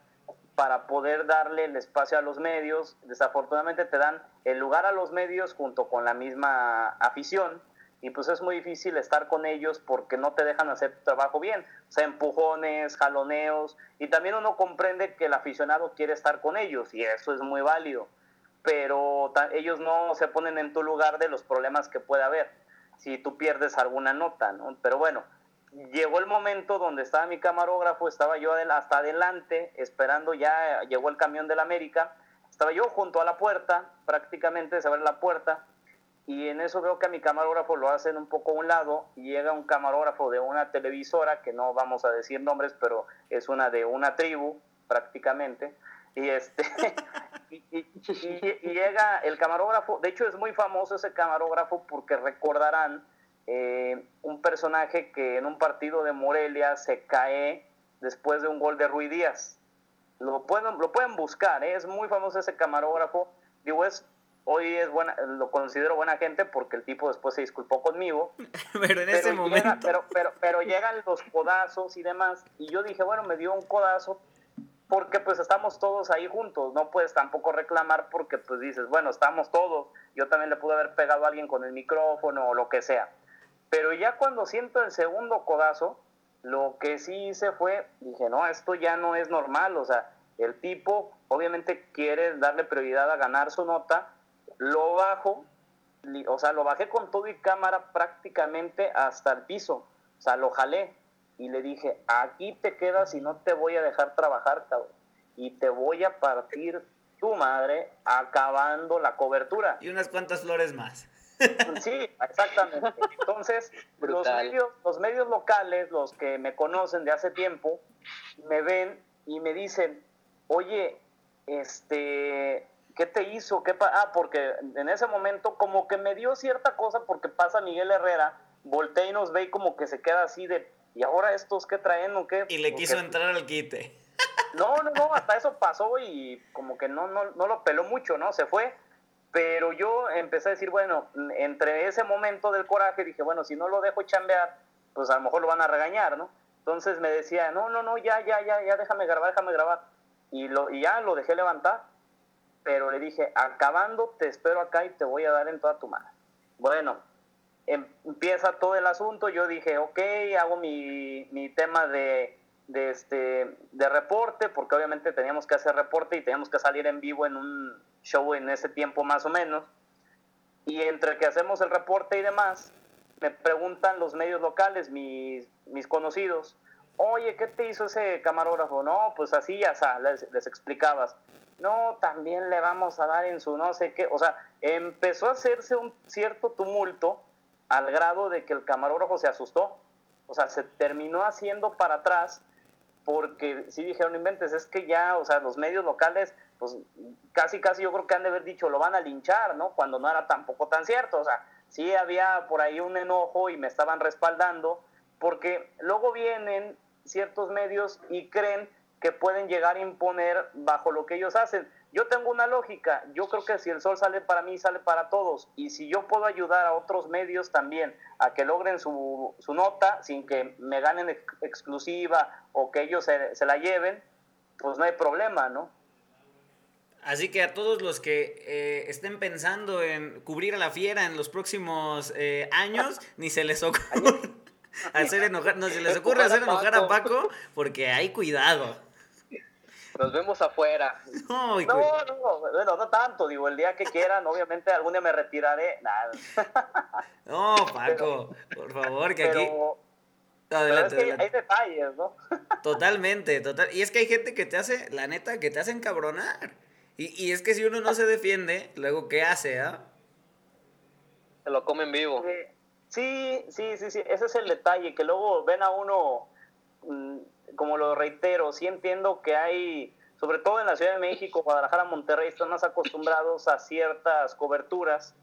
para poder darle el espacio a los medios. Desafortunadamente te dan el lugar a los medios junto con la misma afición y pues es muy difícil estar con ellos porque no te dejan hacer tu trabajo bien. O sea, empujones, jaloneos y también uno comprende que el aficionado quiere estar con ellos y eso es muy válido, pero ellos no se ponen en tu lugar de los problemas que puede haber si tú pierdes alguna nota, ¿no? Pero bueno, llegó el momento donde estaba mi camarógrafo, estaba yo hasta adelante, esperando ya, llegó el camión de la América, estaba yo junto a la puerta, prácticamente se abre la puerta, y en eso veo que a mi camarógrafo lo hacen un poco a un lado, y llega un camarógrafo de una televisora, que no vamos a decir nombres, pero es una de una tribu, prácticamente, y este y, llega el camarógrafo de hecho es muy famoso ese camarógrafo porque recordarán eh, un personaje que en un partido de Morelia se cae después de un gol de Ruiz Díaz. Lo pueden lo pueden buscar ¿eh? es muy famoso ese camarógrafo. Digo es hoy es buena lo considero buena gente porque el tipo después se disculpó conmigo. Pero en ese momento. pero, pero pero llegan los codazos y demás. Y yo dije bueno me dio un codazo porque pues estamos todos ahí juntos, no puedes tampoco reclamar porque pues dices, bueno, estamos todos, yo también le pude haber pegado a alguien con el micrófono o lo que sea. Pero ya cuando siento el segundo codazo, lo que sí hice fue, dije, no, esto ya no es normal, o sea, el tipo obviamente quiere darle prioridad a ganar su nota Lo bajo, o sea, lo bajé con todo y cámara prácticamente hasta el piso. O sea, lo jalé y le dije, aquí te quedas y no te voy a dejar trabajar, cabrón. Y te voy a partir tu madre acabando la cobertura. Y unas cuantas flores más. Sí, exactamente. Entonces, los medios, los medios locales, los que me conocen de hace tiempo, me ven y me dicen, oye, este, ¿qué te hizo? ¿Qué ah, porque en ese momento como que me dio cierta cosa porque pasa Miguel Herrera, voltea y nos ve y como que se queda así de, ¿y ahora estos qué traen o qué? Y le quiso entrar al quite. No, no, no, hasta eso pasó y como que no, no, no lo peló mucho, ¿no? Se fue. Pero yo empecé a decir, bueno, entre ese momento del coraje dije, bueno, si no lo dejo chambear, pues a lo mejor lo van a regañar, ¿no? Entonces me decía, no, no, no, ya, ya, ya, ya, déjame grabar, déjame grabar. Y, lo, y ya lo dejé levantar, pero le dije, acabando, te espero acá y te voy a dar en toda tu mano. Bueno, empieza todo el asunto, yo dije, ok, hago mi, mi tema de, de, este, de reporte, porque obviamente teníamos que hacer reporte y teníamos que salir en vivo en un show en ese tiempo más o menos. Y entre que hacemos el reporte y demás, me preguntan los medios locales, mis, mis conocidos, oye, ¿qué te hizo ese camarógrafo? No, pues así ya les, les explicabas. No, también le vamos a dar en su no sé qué. O sea, empezó a hacerse un cierto tumulto al grado de que el camarógrafo se asustó. O sea, se terminó haciendo para atrás porque sí dijeron, inventes, es que ya, o sea, los medios locales, pues casi, casi yo creo que han de haber dicho, lo van a linchar, ¿no? Cuando no era tampoco tan cierto. O sea, sí había por ahí un enojo y me estaban respaldando, porque luego vienen ciertos medios y creen que pueden llegar a imponer bajo lo que ellos hacen. Yo tengo una lógica, yo creo que si el sol sale para mí, sale para todos, y si yo puedo ayudar a otros medios también a que logren su, su nota sin que me ganen exclusiva o que ellos se, se, la lleven, pues no hay problema, ¿no? Así que a todos los que eh, estén pensando en cubrir a la fiera en los próximos eh, años, ni se les ocurre hacer enojar, no se les ocurre hacer enojar a Paco, porque hay cuidado. Nos vemos afuera. No, no, no, bueno, no tanto, digo, el día que quieran, obviamente algún día me retiraré, nada. No, Paco, por favor, que aquí... Adelante, pero es que hay detalles, ¿no? Totalmente, total. Y es que hay gente que te hace, la neta, que te hace encabronar. Y, y es que si uno no se defiende, luego, ¿qué hace, ah? Se lo comen vivo. Sí, sí, sí, sí, ese es el detalle, que luego ven a uno, mm, como lo reitero, sí entiendo que hay, sobre todo en la Ciudad de México, Guadalajara, Monterrey, están más acostumbrados a ciertas coberturas,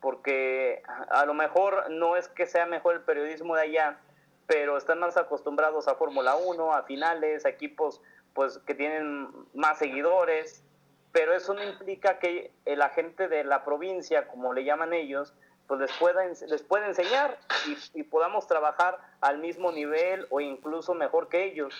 porque a lo mejor no es que sea mejor el periodismo de allá, pero están más acostumbrados a Fórmula 1, a finales, a equipos pues que tienen más seguidores, pero eso no implica que la gente de la provincia, como le llaman ellos, pues les pueda, les pueda enseñar y, podamos trabajar al mismo nivel o incluso mejor que ellos.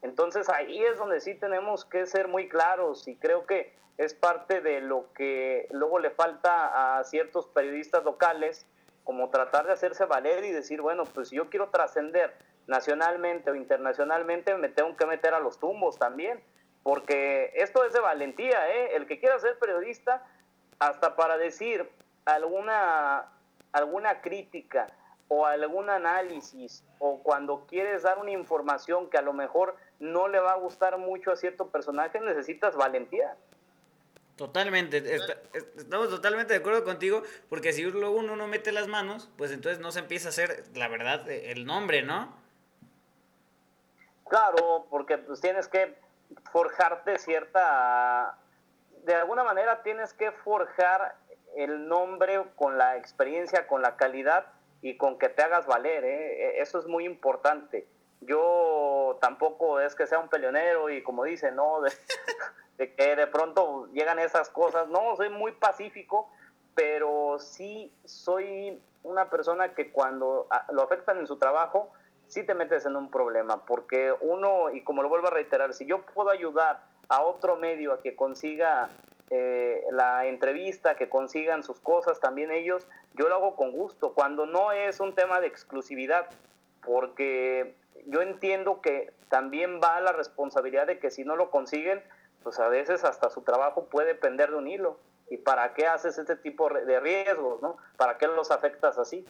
Entonces ahí es donde sí tenemos que ser muy claros y creo que es parte de lo que luego le falta a ciertos periodistas locales, como tratar de hacerse valer y decir, bueno, pues si yo quiero trascender nacionalmente o internacionalmente, me tengo que meter a los tumbos también, porque esto es de valentía, ¿eh? El que quiera ser periodista, hasta para decir, alguna, alguna crítica o algún análisis o cuando quieres dar una información que a lo mejor no le va a gustar mucho a cierto personaje, necesitas valentía. Totalmente, estamos totalmente de acuerdo contigo, porque si luego uno no mete las manos, pues entonces no se empieza a hacer, la verdad, el nombre, ¿no? Claro, porque pues tienes que forjarte cierta, de alguna manera tienes que forjar el nombre con la experiencia, con la calidad y con que te hagas valer. ¿eh? E, eso es muy importante. Yo tampoco es que sea un peleonero y como dice, ¿no? De, que de pronto llegan esas cosas. No, soy muy pacífico, pero sí soy una persona que cuando lo afectan en su trabajo, sí te metes en un problema, porque uno, y como lo vuelvo a reiterar, si yo puedo ayudar a otro medio a que consiga eh, la entrevista, que consigan sus cosas también ellos, yo lo hago con gusto, cuando no es un tema de exclusividad, porque yo entiendo que también va la responsabilidad de que si no lo consiguen, pues a veces hasta su trabajo puede pender de un hilo. ¿Y para qué haces este tipo de riesgos, no? ¿Para qué los afectas así?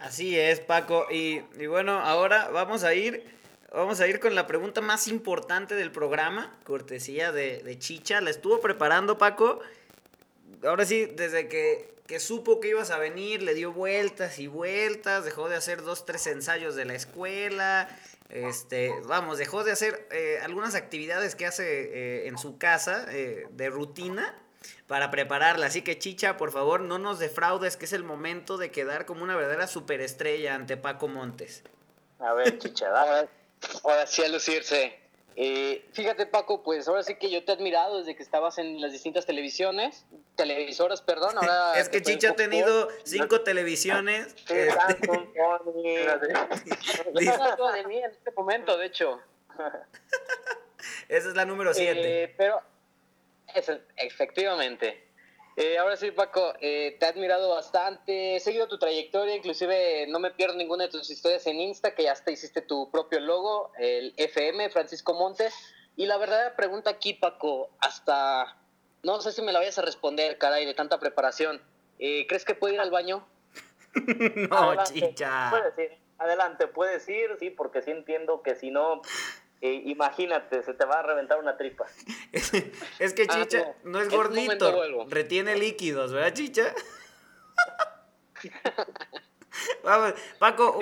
Así es, Paco. Y, y bueno, ahora vamos a ir Vamos a ir con la pregunta más importante del programa, cortesía de, de, Chicha. La estuvo preparando Paco. Ahora sí, desde que, que, supo que ibas a venir, le dio vueltas y vueltas, dejó de hacer dos, tres ensayos de la escuela. Este, vamos, dejó de hacer eh, algunas actividades que hace eh, en su casa eh, de rutina para prepararla. Así que Chicha, por favor, no nos defraudes, que es el momento de quedar como una verdadera superestrella ante Paco Montes. A ver, Chicha, dale. Ahora sí a lucirse. Eh, fíjate Paco, pues ahora sí que yo te he admirado desde que estabas en las distintas televisiones, televisoras, perdón. Ahora es que Chicha ha tenido cinco televisiones. Este... de mí en este momento, de hecho. Esa es la número siete. Eh, pero, eso, efectivamente. Eh, ahora sí, Paco, eh, te he admirado bastante, he seguido tu trayectoria, inclusive no me pierdo ninguna de tus historias en Insta, que ya hasta hiciste tu propio logo, el FM, Francisco Montes. Y la verdadera pregunta aquí, Paco, hasta, no sé si me la vayas a responder, caray, de tanta preparación. Eh, ¿Crees que puedo ir al baño? no, Adelante, chicha. Puedes ir, adelante, puedes ir, sí, porque sí entiendo que si no, eh, imagínate, se te va a reventar una tripa. es que Ah, Chicha no. no es gordito, retiene líquidos, ¿verdad, Chicha? Vamos, Paco,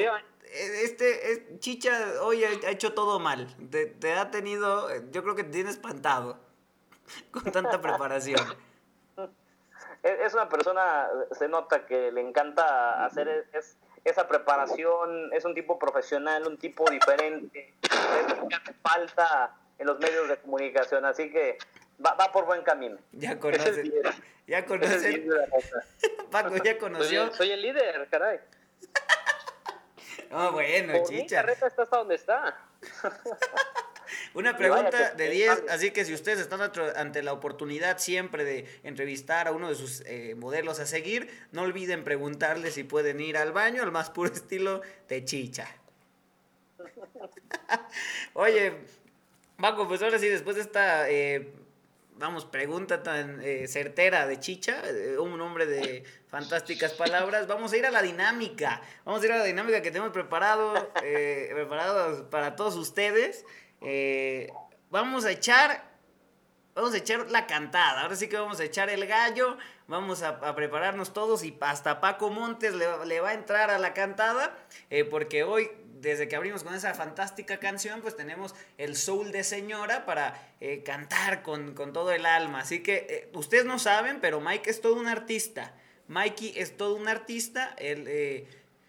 este, es- Chicha hoy ha hecho todo mal. Te, te ha tenido, yo creo que te tiene espantado con tanta preparación. Es, una persona, se nota que le encanta hacer es- esa preparación, es un tipo profesional, un tipo diferente, es lo que hace falta en los medios de comunicación, así que va, va por buen camino. Ya líder. ya nota. Paco ya conoció. soy el líder, caray. Ah, bueno, Por mi Chicha. carreta está hasta donde está. Una pregunta de sí, 10, vale. así que si ustedes están ante- la oportunidad siempre de entrevistar a uno de sus eh, modelos a seguir, no olviden preguntarle si pueden ir al baño, al más puro estilo de chicha. Oye, Paco, pues ahora sí, después de esta, eh, vamos, pregunta tan eh, certera de chicha, eh, un hombre de fantásticas palabras, vamos a ir a la dinámica. Vamos a ir a la dinámica que tenemos preparado, eh, preparado para todos ustedes. Eh, vamos a echar Vamos a echar la cantada, ahora sí que vamos a echar el gallo, vamos a, prepararnos todos y hasta Paco Montes le, va- a entrar a la cantada, eh, porque hoy, desde que abrimos con esa fantástica canción, pues tenemos el soul de señora para eh, cantar con, con todo el alma. Así que ustedes no saben, pero Mike es todo un artista. Mikey es todo un artista, él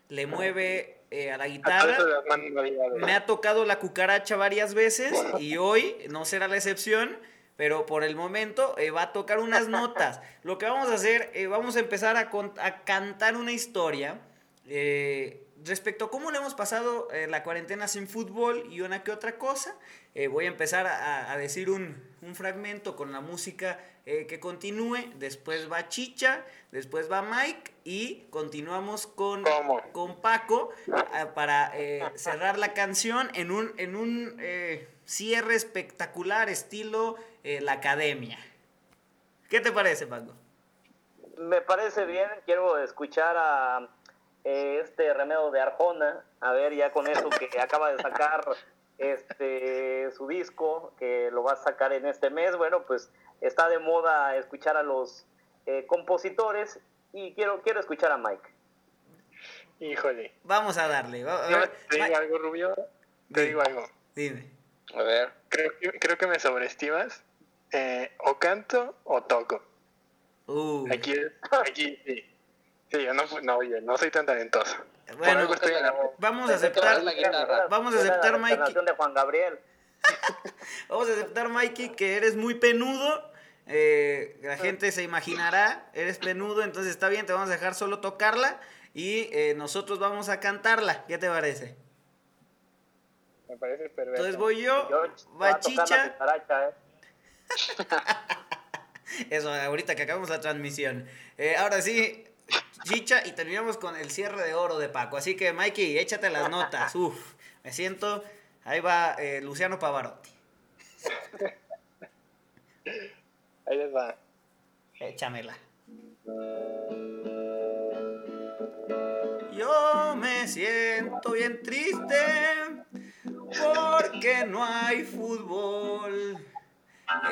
le mueve eh, a la guitarra. Me ha tocado la cucaracha varias veces y hoy no será la excepción, pero por el momento eh, va a tocar unas notas. Lo que vamos a hacer, eh, vamos a empezar a, cantar una historia respecto a cómo le hemos pasado la cuarentena sin fútbol y una que otra cosa. Voy a empezar a, a decir un, un fragmento con la música eh, que continúe, después va Chicha, después va Mike y continuamos con ¿Cómo? con Paco ah, para eh, cerrar la canción en un, en un eh, cierre espectacular estilo eh, La Academia. ¿Qué te parece, Paco? Me parece bien, quiero escuchar a eh, este remedio de Arjona, a ver ya con eso que acaba de sacar este su disco, que lo va a sacar en este mes, bueno, pues está de moda escuchar a los eh, compositores y quiero, quiero escuchar a Mike. Híjole. Vamos a darle. va- No, te digo algo, Rubio. Te Dime. digo algo. Dime. A ver. Creo que, creo que me sobreestimas. Eh, o canto o toco. Uh, Aquí, aquí sí. Sí, yo no, no, oye, no soy tan talentoso. Bueno, vamos a aceptar, vas la guitarra. vamos a aceptar, la Mikey. encarnación de Juan Gabriel. vamos a aceptar, Mikey, que eres muy penudo. Eh, la gente se imaginará, eres penudo, entonces está bien, te vamos a dejar solo tocarla y eh, nosotros vamos a cantarla. ¿Qué te parece? Me parece perverso. Entonces voy yo, Yo voy va a tocar la Chicha. cucaracha, ¿eh? Eso, ahorita que acabamos la transmisión. Ahora sí, Chicha y terminamos con el cierre de oro de Paco. Así que, Mikey, échate las notas. Uf, me siento. Ahí va Luciano Pavarotti. Ahí les va. Échamela. Yo me siento bien triste porque no hay fútbol.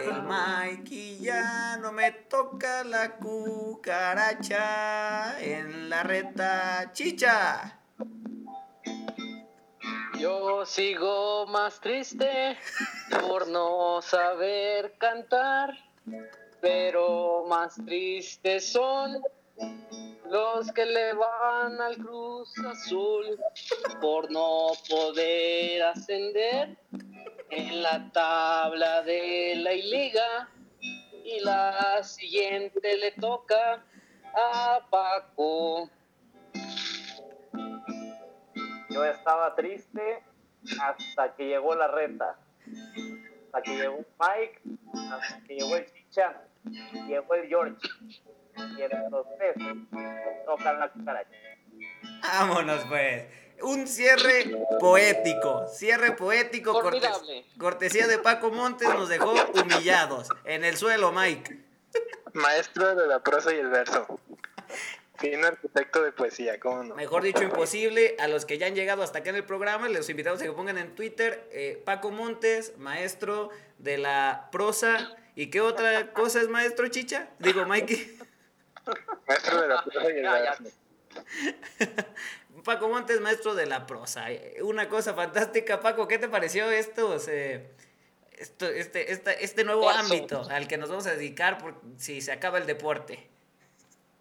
El Mikey ya no me toca la cucaracha en la reta chicha. Yo sigo más triste por no saber cantar, pero más tristes son los que le van al Cruz Azul por no poder ascender en la tabla de la liga y la siguiente le toca a Paco. Yo estaba triste hasta que llegó la reta. Hasta que llegó Mike, hasta que llegó el Chicha, llegó el George. Y los tres tocan la cucaracha. Vámonos pues. Un cierre poético. Cierre poético. cortes- cortesía de Paco Montes nos dejó humillados. En el suelo, Mike. Maestro de la prosa y el verso. Fino arquitecto de poesía, ¿cómo no? Mejor dicho, imposible. A los que ya han llegado hasta acá en el programa, les invitamos a que pongan en Twitter eh, Paco Montes, maestro de la prosa. ¿Y qué otra cosa es maestro Chicha? Digo, Mikey. Maestro de la prosa y el Ya, ya. verso. Paco Montes, maestro de la prosa. Una cosa fantástica, Paco, ¿qué te pareció estos, eh, esto, este, esta- este nuevo ámbito al que nos vamos a dedicar por, si se acaba el deporte?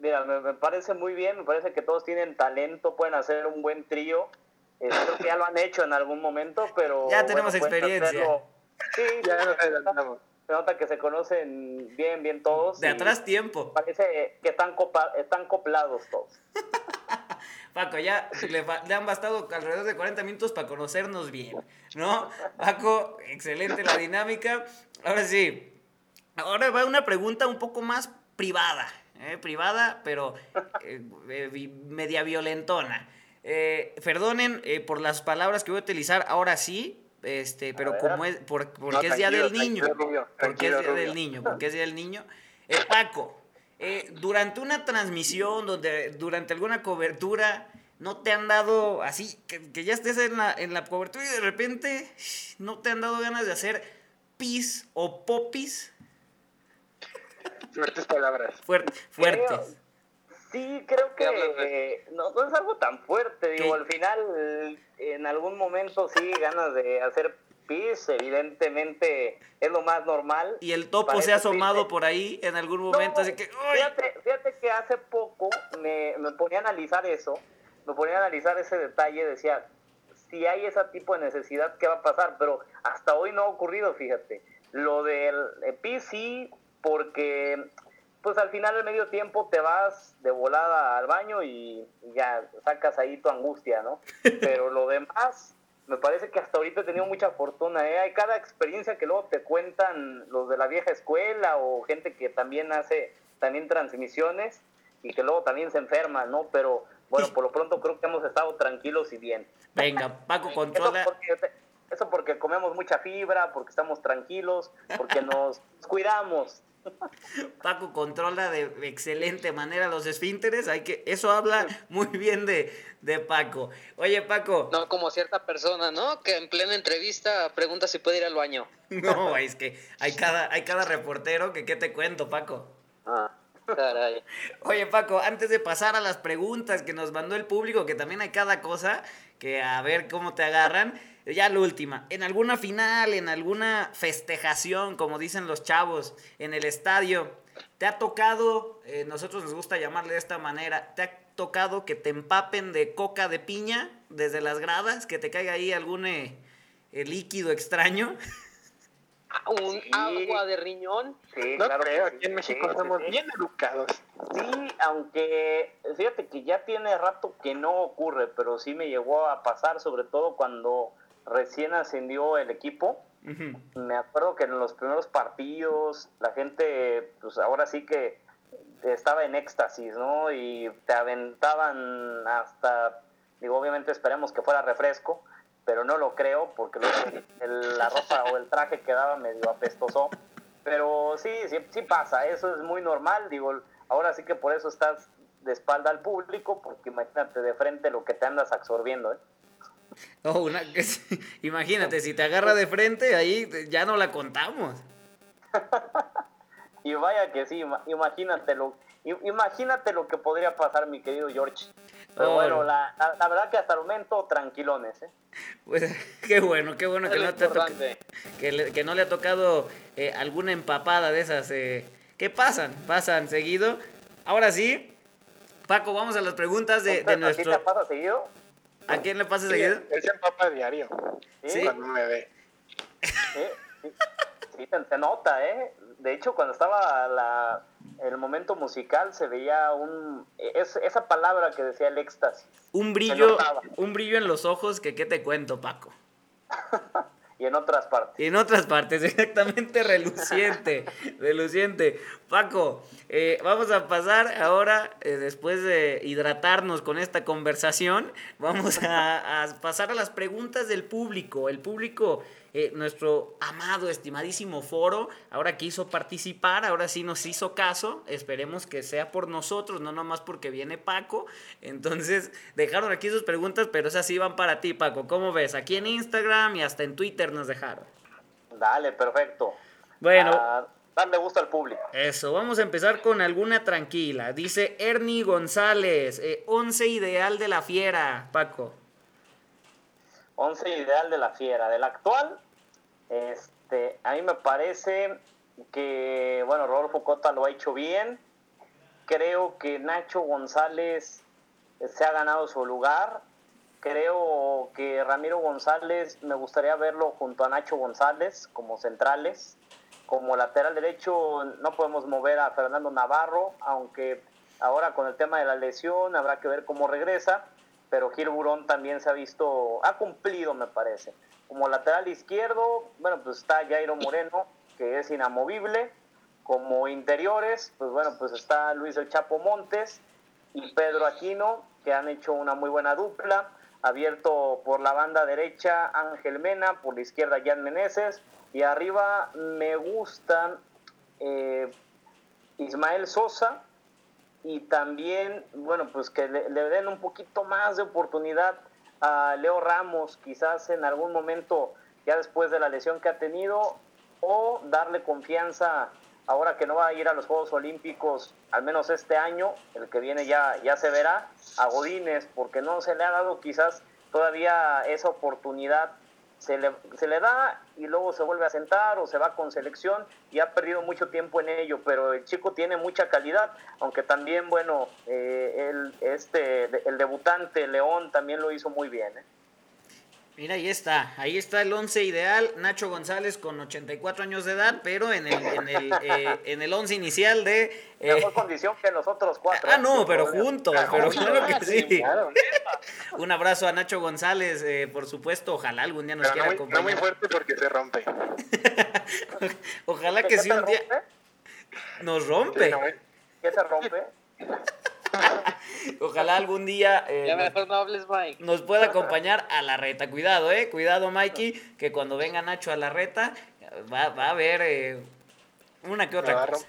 Mira, me, me parece muy bien, me parece que todos tienen talento, pueden hacer un buen trío. Eh, creo que ya lo han hecho en algún momento, pero... Ya tenemos experiencia. hacerlo. Sí, Ya nos adelantamos. se nota que se conocen bien, bien todos. De atrás tiempo. Parece que están, copa- están coplados todos. Paco, ya le, le han bastado alrededor de 40 minutos para conocernos bien, ¿no? Paco, excelente la dinámica. Ahora sí, ahora va una pregunta un poco más privada, ¿eh? privada, pero eh, eh, media violentona. Eh, perdonen por las palabras que voy a utilizar ahora sí, este, pero como es, por- porque No, es Día del Niño. Rubio, Porque es Día del. Niño, porque es Día del Niño. Paco, durante una transmisión, donde, durante alguna cobertura, ¿no te han dado así, que, que ya estés en la, en la cobertura y de repente no te han dado ganas de hacer pis o popis Fuertes palabras. fuer- fuertes? Sí, creo que ¿Qué hablas eh, no, no es algo tan fuerte. Digo, ¿Qué? al final, en algún momento sí, ganas de hacer pis, evidentemente es lo más normal. Y el topo Parece se ha asomado por ahí en algún No, momento, así que... ¡ay! Fíjate, fíjate que hace poco me, me ponía a analizar eso, me ponía a analizar ese detalle, decía, si hay ese tipo de necesidad, ¿qué va a pasar? Pero hasta hoy no ha ocurrido, fíjate. Lo del eh, PIS sí, porque pues al final del medio tiempo te vas de volada al baño y ya sacas ahí tu angustia, ¿no? Pero lo demás, me parece que hasta ahorita he tenido mucha fortuna, ¿eh? Hay cada experiencia que luego te cuentan los de la vieja escuela o gente que también hace también transmisiones y que luego también se enferman, ¿no? Pero bueno, por lo pronto creo que hemos estado tranquilos y bien. Venga, Paco, Eso controla... porque, eso porque comemos mucha fibra, porque estamos tranquilos, porque nos cuidamos. Paco controla de excelente manera los esfínteres, hay que, eso habla muy bien de, de Paco. Oye, Paco, No como cierta persona, ¿no? Que en plena entrevista pregunta si puede ir al baño. no, es que hay cada, hay cada reportero que qué te cuento, Paco. Ah, caray. Oye, Paco, antes de pasar a las preguntas que nos mandó el público, que también hay cada cosa, que a ver cómo te agarran, ya la última, en alguna final, en alguna festejación, como dicen los chavos, en el estadio, ¿te ha tocado, eh, nosotros nos gusta llamarle de esta manera, ¿te ha tocado que te empapen de coca de piña desde las gradas, que te caiga ahí algún eh, eh, líquido extraño? Un Sí. agua de riñón. Sí, No claro sí, aquí en México somos sí. bien educados. Sí, aunque fíjate que ya tiene rato que no ocurre, pero sí me llegó a pasar, sobre todo cuando recién ascendió el equipo. Me acuerdo que en los primeros partidos la gente, pues ahora sí que estaba en éxtasis, ¿no? Y te aventaban hasta, digo, obviamente esperemos que fuera refresco, pero no lo creo porque el- la ropa o el traje quedaba medio apestoso. Pero sí, sí, sí pasa, eso es muy normal, digo, ahora sí que por eso estás de espalda al público, porque imagínate de frente lo que te andas absorbiendo, ¿eh? Oh, una, imagínate, si te agarra de frente, ahí ya no la contamos. y vaya que sí, imagínate lo, imagínate lo que podría pasar, mi querido George. Pero bueno, la, la, verdad que hasta el momento tranquilones, ¿eh? Pues qué bueno, qué bueno que no, te que, que, no le ha tocado eh, alguna empapada de esas eh, que pasan, pasan seguido. Ahora sí, Paco, vamos a las preguntas de, de nuestro... ¿A te pasa seguido? ¿A quién le pasa seguido? Él se empapa diario. ¿Sí? Cuando me ve. Sí, sí, se nota, ¿eh? De hecho, cuando estaba la, el momento musical se veía un es, esa palabra que decía el éxtasis. Un brillo, un brillo en los ojos que qué te cuento, Paco. y en otras partes. Y en otras partes, exactamente reluciente, reluciente. Paco, eh, vamos a pasar ahora, eh, después de hidratarnos con esta conversación, vamos a, a pasar a las preguntas del público. El público eh, nuestro amado, estimadísimo foro, ahora quiso participar, ahora sí nos hizo caso, esperemos que sea por nosotros, no nomás porque viene Paco. Entonces, dejaron aquí sus preguntas, pero esas sí van para ti, Paco. ¿Cómo ves? Aquí en Instagram y hasta en Twitter nos dejaron. Dale, perfecto. Bueno. Uh, darle gusto al público. Eso, vamos a empezar con alguna tranquila. Dice Ernie González, 11 eh, ideal de la fiera, Paco. 11 ideal de la fiera. Del actual, este, a mí me parece que, bueno, Rodolfo Cota lo ha hecho bien. Creo que Nacho González se ha ganado su lugar. Creo que Ramiro González, me gustaría verlo junto a Nacho González como centrales. Como lateral derecho no podemos mover a Fernando Navarro, aunque ahora con el tema de la lesión habrá que ver cómo regresa. Pero Gil Burón también se ha visto, ha cumplido me parece. Como lateral izquierdo, bueno, pues está Jairo Moreno, que es inamovible. Como interiores, pues bueno, pues está Luis El Chapo Montes y Pedro Aquino, que han hecho una muy buena dupla. Abierto por la banda derecha Ángel Mena, por la izquierda Jan Meneses. Y arriba me gustan eh, Ismael Sosa y también, bueno, pues que le, den un poquito más de oportunidad a Leo Ramos, quizás en algún momento, ya después de la lesión que ha tenido, o darle confianza ahora que no va a ir a los Juegos Olímpicos, al menos este año, el que viene ya, ya se verá, a Godínez, porque no se le ha dado quizás todavía esa oportunidad se le, se le da y luego se vuelve a sentar o se va con selección y ha perdido mucho tiempo en ello, pero el chico tiene mucha calidad, aunque también, bueno, eh, el, este, el debutante León también lo hizo muy bien. ¿eh? Mira, ahí está, ahí está el 11 ideal, Nacho González con 84 años de edad, pero en el, en el, eh, en el 11 inicial de... Eh, Mejor condición que los otros cuatro. Ah, no, pero juntos, pero claro que sí. Un abrazo a Nacho González, eh, por supuesto, ojalá algún día nos quiera acompañar. No muy fuerte porque se rompe. ojalá que sí un día... Nos rompe. ¿Qué se rompe? Ojalá algún día eh, nos, pueda acompañar a la reta. Cuidado, eh. Cuidado, Mikey, que cuando venga Nacho a la reta va, va a haber eh, una que otra cosa.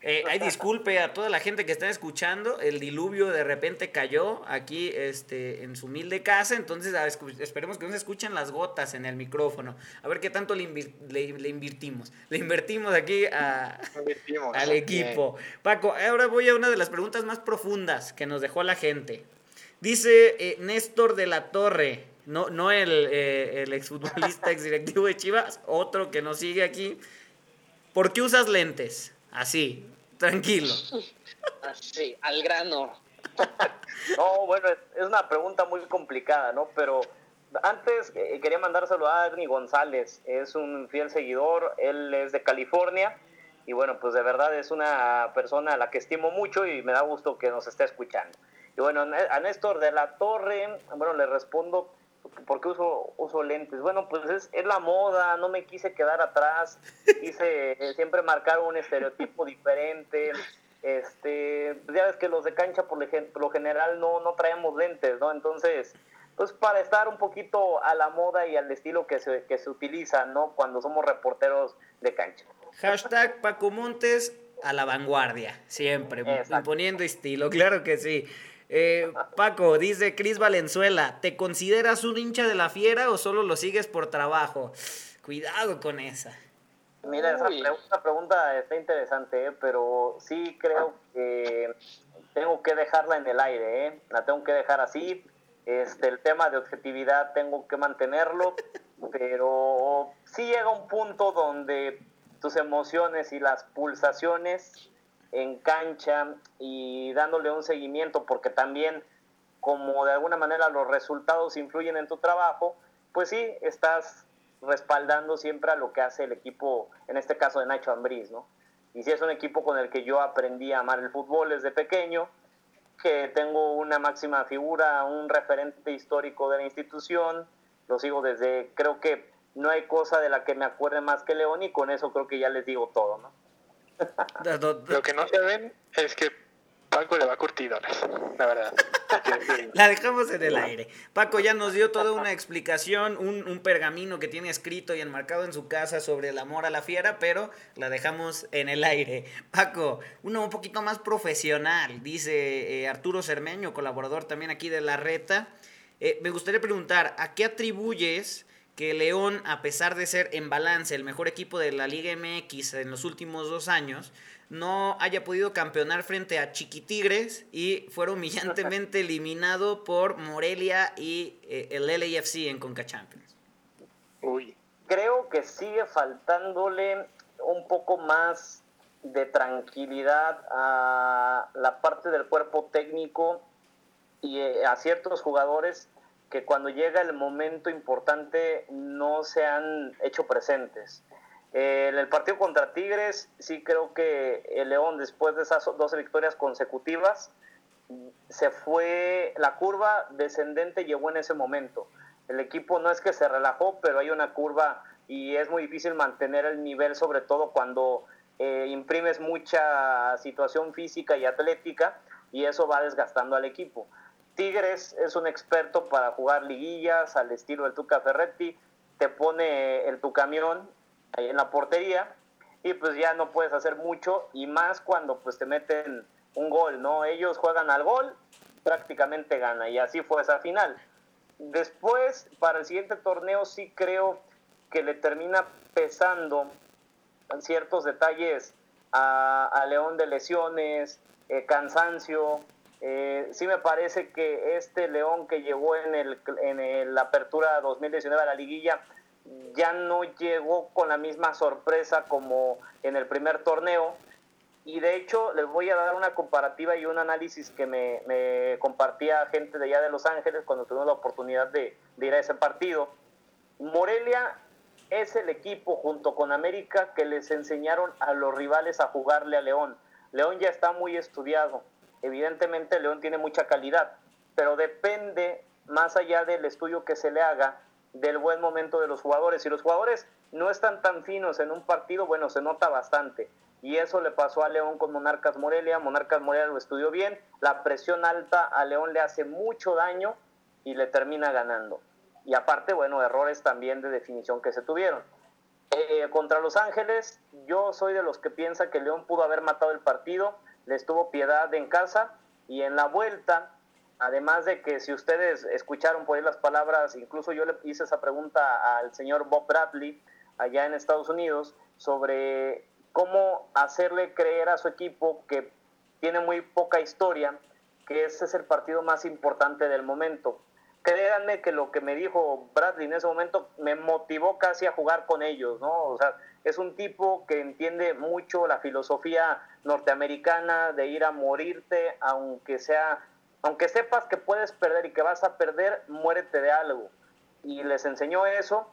Eh, ay, disculpe a toda la gente que está escuchando, el diluvio de repente cayó aquí este, en su humilde casa, entonces esperemos que no se escuchen las gotas en el micrófono. A ver qué tanto le, le, invertimos. Le invertimos aquí a, al equipo. Paco, ahora voy a una de las preguntas más profundas que nos dejó la gente. Dice eh, Néstor de la Torre, no, no el, eh, el exfutbolista, exdirectivo de Chivas, otro que nos sigue aquí. ¿Por qué usas lentes? Así, tranquilo. Así, al grano. No, bueno, es, una pregunta muy complicada, ¿no? Pero antes eh, quería mandárselo a Ernie González, es un fiel seguidor, él es de California y bueno, pues de verdad es una persona a la que estimo mucho y me da gusto que nos esté escuchando. Y bueno, a Néstor de la Torre, bueno, le respondo ¿Por qué uso, uso lentes? Bueno, pues es, es, la moda, no me quise quedar atrás, quise eh, siempre marcar un estereotipo diferente. Este, pues ya ves que los de cancha por, lo general no, no traemos lentes, ¿no? Entonces, pues para estar un poquito a la moda y al estilo que se, que se utiliza, ¿no? Cuando somos reporteros de cancha. Hashtag Paco Montes a la vanguardia, siempre, imponiendo estilo, claro que sí. Eh, Paco, dice Cris Valenzuela, ¿te consideras un hincha de la fiera o solo lo sigues por trabajo? Cuidado con esa. Mira, esa pregunta, está interesante, ¿eh? pero sí creo que tengo que dejarla en el aire, ¿eh? la tengo que dejar así. Este, el tema de objetividad tengo que mantenerlo, pero sí llega un punto donde tus emociones y las pulsaciones en cancha y dándole un seguimiento, porque también como de alguna manera los resultados influyen en tu trabajo, pues sí, estás respaldando siempre a lo que hace el equipo, en este caso de Nacho Ambriz, ¿no? Y si es un equipo con el que yo aprendí a amar el fútbol desde pequeño, que tengo una máxima figura, un referente histórico de la institución, lo sigo desde, creo que no hay cosa de la que me acuerde más que León y con eso creo que ya les digo todo, ¿no? Lo que no se ven es que Paco le va a curtidores, la verdad. la dejamos en el aire. Paco ya nos dio toda una explicación, un, un, pergamino que tiene escrito y enmarcado en su casa sobre el amor a la fiera, pero la dejamos en el aire. Paco, uno un poquito más profesional, dice eh, Arturo Cermeño, colaborador también aquí de La Reta. Eh, me gustaría preguntar, ¿a qué atribuyes que León, a pesar de ser en balance el mejor equipo de la Liga MX en los últimos dos años, no haya podido campeonar frente a Chiquitigres y fuera humillantemente eliminado por Morelia y eh, el LAFC en Conca Champions. Uy. Creo que sigue faltándole un poco más de tranquilidad a la parte del cuerpo técnico y eh, a ciertos jugadores que cuando llega el momento importante no se han hecho presentes. en el partido contra Tigres, sí creo que el León, después de esas 12 victorias consecutivas, se fue, la curva descendente llegó en ese momento. El equipo no es que se relajó, pero hay una curva y es muy difícil mantener el nivel, sobre todo cuando eh, imprimes mucha situación física y atlética, y eso va desgastando al equipo. Tigres es un experto para jugar liguillas al estilo del Tuca Ferretti, te pone el tu camión en la portería y pues ya no puedes hacer mucho y más cuando pues te meten un gol, ¿no? Ellos juegan al gol, prácticamente gana y así fue esa final. Después, para el siguiente torneo sí creo que le termina pesando ciertos detalles a, León de lesiones, eh, cansancio, eh, sí me parece que este León que llegó en, el, en la apertura 2019 a la liguilla ya no llegó con la misma sorpresa como en el primer torneo. Y de hecho les voy a dar una comparativa y un análisis que me, compartía gente de allá de Los Ángeles cuando tuvimos la oportunidad de, de ir a ese partido. Morelia es el equipo junto con América que les enseñaron a los rivales a jugarle a León. León ya está muy estudiado Evidentemente León tiene mucha calidad, pero depende, más allá del estudio que se le haga, del buen momento de los jugadores. Si los jugadores no están tan finos en un partido, bueno, se nota bastante. Y eso le pasó a León con Monarcas Morelia. Monarcas Morelia lo estudió bien. La presión alta a León le hace mucho daño y le termina ganando. Y aparte, bueno, errores también de definición que se tuvieron. Eh, contra Los Ángeles, yo soy de los que piensa que León pudo haber matado el partido les tuvo piedad en casa y en la vuelta, además de que si ustedes escucharon por ahí las palabras, incluso yo le hice esa pregunta al señor Bob Bradley allá en Estados Unidos sobre cómo hacerle creer a su equipo que tiene muy poca historia, que ese es el partido más importante del momento. Créanme que lo que me dijo Bradley en ese momento me motivó casi a jugar con ellos, ¿no? O sea, es un tipo que entiende mucho la filosofía norteamericana de ir a morirte, aunque sea, aunque sepas que puedes perder y que vas a perder, muérete de algo. Y les enseñó eso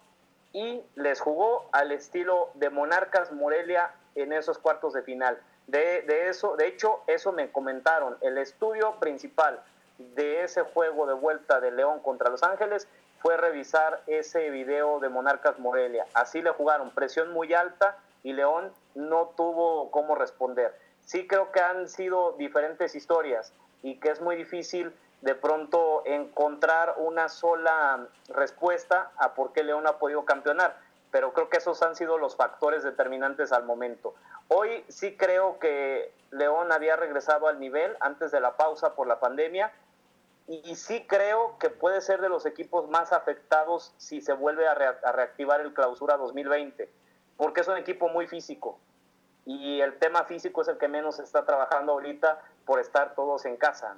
y les jugó al estilo de Monarcas Morelia en esos cuartos de final. De, de eso, de hecho, eso me comentaron. El estudio principal de ese juego de vuelta de León contra Los Ángeles fue revisar ese video de Monarcas Morelia. Así le jugaron, presión muy alta y León no tuvo cómo responder. Sí creo que han sido diferentes historias y que es muy difícil de pronto encontrar una sola respuesta a por qué León ha podido campeonar, pero creo que esos han sido los factores determinantes al momento. Hoy sí creo que León había regresado al nivel antes de la pausa por la pandemia y sí creo que puede ser de los equipos más afectados si se vuelve a, reactivar el clausura 2020, porque es un equipo muy físico y el tema físico es el que menos está trabajando ahorita por estar todos en casa.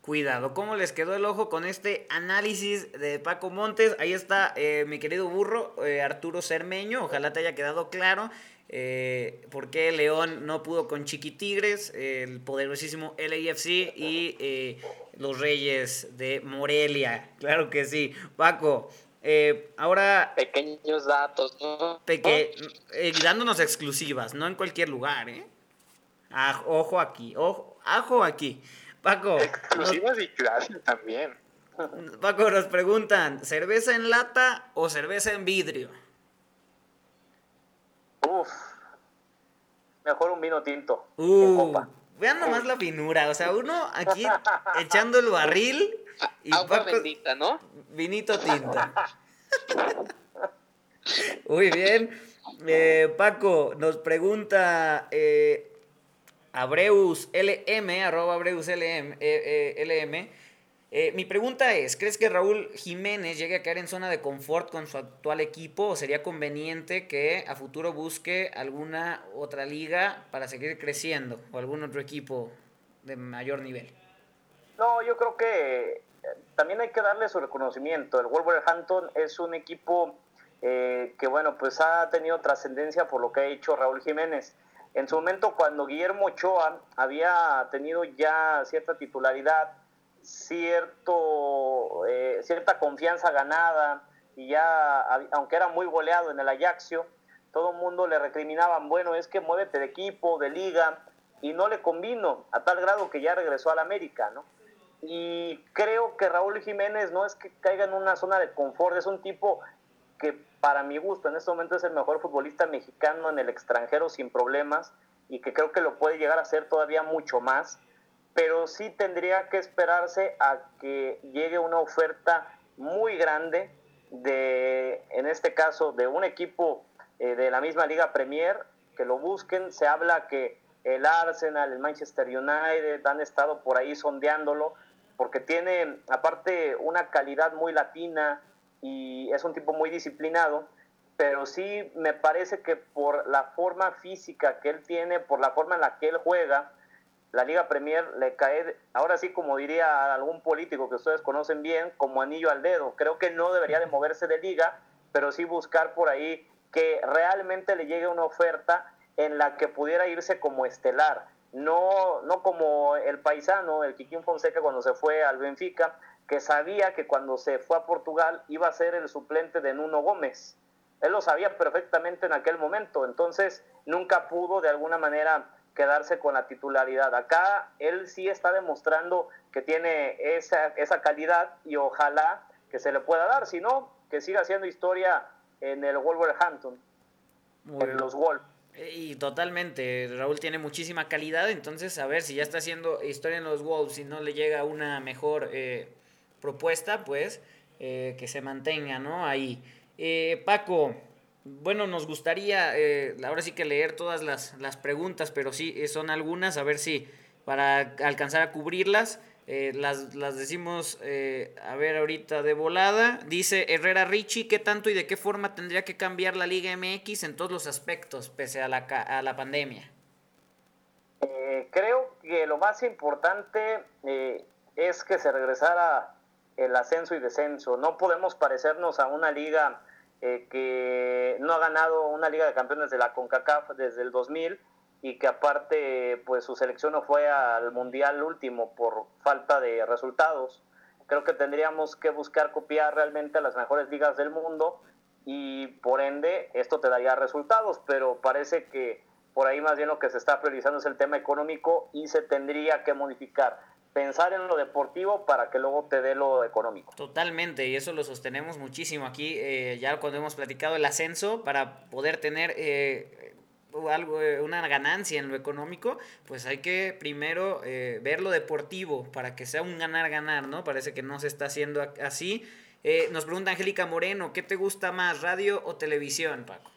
Cuidado, ¿cómo les quedó el ojo con este análisis de Paco Montes? Ahí está eh, mi querido burro, eh, Arturo Cermeño, ojalá te haya quedado claro eh, por qué León no pudo con Chiquitigres, el poderosísimo LAFC y eh, los Reyes de Morelia. Claro que sí. Paco, ahora... Pequeños datos, ¿no? dándonos exclusivas, no en cualquier lugar, ¿eh? ojo aquí, ojo, ajo aquí. Paco. Exclusivas y clases también. Paco, nos preguntan, ¿cerveza en lata o cerveza en vidrio? Uf, mejor un vino tinto. Uh, vean nomás la finura, o sea, uno aquí echando el barril y Agua bendita, ¿no? Vinito tinto. Muy bien. Eh, Paco nos pregunta eh, Abreus LM, arroba Abreus LM, eh, eh, LM. Mi pregunta es, ¿crees que Raúl Jiménez llegue a caer en zona de confort con su actual equipo o sería conveniente que a futuro busque alguna otra liga para seguir creciendo o algún otro equipo de mayor nivel? No, yo creo que también hay que darle su reconocimiento. El Wolverhampton es un equipo que, bueno, pues ha tenido trascendencia por lo que ha hecho Raúl Jiménez. En su momento, cuando Guillermo Ochoa había tenido ya cierta titularidad, cierto, eh, cierta confianza ganada, y ya, aunque era muy goleado en el Ajaxio, todo el mundo le recriminaban, bueno, es que muévete de equipo, de liga, y no le convino, a tal grado que ya regresó al América, ¿no? Y creo que Raúl Jiménez no es que caiga en una zona de confort, es un tipo que para mi gusto en este momento es el mejor futbolista mexicano en el extranjero sin problemas y que creo que lo puede llegar a ser todavía mucho más, pero sí tendría que esperarse a que llegue una oferta muy grande de, en este caso, de un equipo eh, de la misma Liga Premier, que lo busquen. Se habla que el Arsenal, el Manchester United han estado por ahí sondeándolo, porque tiene aparte una calidad muy latina, y es un tipo muy disciplinado, pero sí me parece que por la forma física que él tiene, por la forma en la que él juega, la Liga Premier le cae, ahora sí como diría algún político que ustedes conocen bien, como anillo al dedo. Creo que no debería de moverse de liga, pero sí buscar por ahí que realmente le llegue una oferta en la que pudiera irse como estelar, no, no como el paisano, el Kikín Fonseca cuando se fue al Benfica, que sabía que cuando se fue a Portugal iba a ser el suplente de Nuno Gómez. Él lo sabía perfectamente en aquel momento, entonces nunca pudo de alguna manera quedarse con la titularidad. Acá él sí está demostrando que tiene esa, esa calidad y ojalá que se le pueda dar, si no, que siga haciendo historia en el Wolverhampton, en los Wolves. Y totalmente, Raúl tiene muchísima calidad, entonces a ver si ya está haciendo historia en los Wolves y no le llega una mejor eh, propuesta, pues, eh, que se mantenga, ¿no? Ahí. Eh, Paco, bueno, nos gustaría eh, ahora sí que leer todas las, las, preguntas, pero sí, son algunas, a ver si para alcanzar a cubrirlas. Las, las, decimos, a ver, ahorita de volada. Dice Herrera Richie, ¿qué tanto y de qué forma tendría que cambiar la Liga MX en todos los aspectos, pese a la, a la pandemia? creo que lo más importante es que se regresara el ascenso y descenso. No podemos parecernos a una liga eh, que no ha ganado una liga de campeones de la CONCACAF desde el 2000 y que aparte pues su selección no fue al mundial último por falta de resultados. Creo que tendríamos que buscar copiar realmente a las mejores ligas del mundo y por ende esto te daría resultados, pero parece que por ahí más bien lo que se está priorizando es el tema económico y se tendría que modificar pensar en lo deportivo para que luego te dé lo económico. Totalmente, y eso lo sostenemos muchísimo aquí, eh, ya cuando hemos platicado el ascenso, para poder tener eh, algo, eh, una ganancia en lo económico, pues hay que primero eh, ver lo deportivo para que sea un ganar-ganar, ¿no? Parece que no se está haciendo así. Eh, nos pregunta Angélica Moreno, ¿qué te gusta más, radio o televisión, Paco?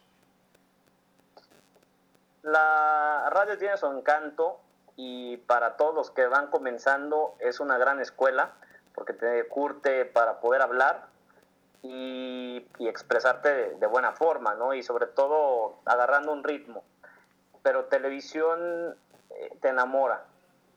La radio tiene su encanto y para todos los que van comenzando es una gran escuela porque te curte para poder hablar y, expresarte de, buena forma, ¿no? Y sobre todo agarrando un ritmo. Pero televisión eh, te enamora,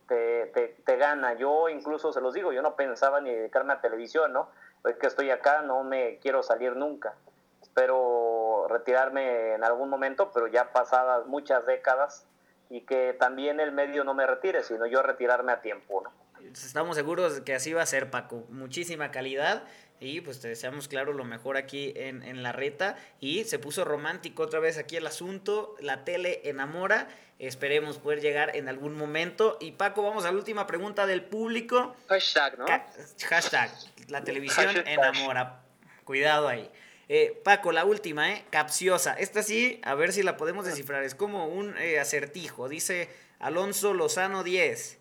te, te, gana. Yo incluso se los digo, yo no pensaba ni dedicarme a televisión, ¿no? Hoy que estoy acá no me quiero salir nunca. Espero retirarme en algún momento, pero ya pasadas muchas décadas y que también el medio no me retire, sino yo retirarme a tiempo, ¿no? Estamos seguros que así va a ser, Paco. Muchísima calidad y pues te deseamos, claro, lo mejor aquí en, en, la reta. Y se puso romántico otra vez aquí el asunto. La tele enamora. Esperemos poder llegar en algún momento. Y Paco, vamos a la última pregunta del público. Hashtag, ¿no? Hashtag. La televisión enamora. Cuidado ahí. Eh, Paco, la última, ¿eh? Capciosa. Esta sí, a ver si la podemos descifrar. Es como un eh, acertijo. Dice Alonso Lozano 10.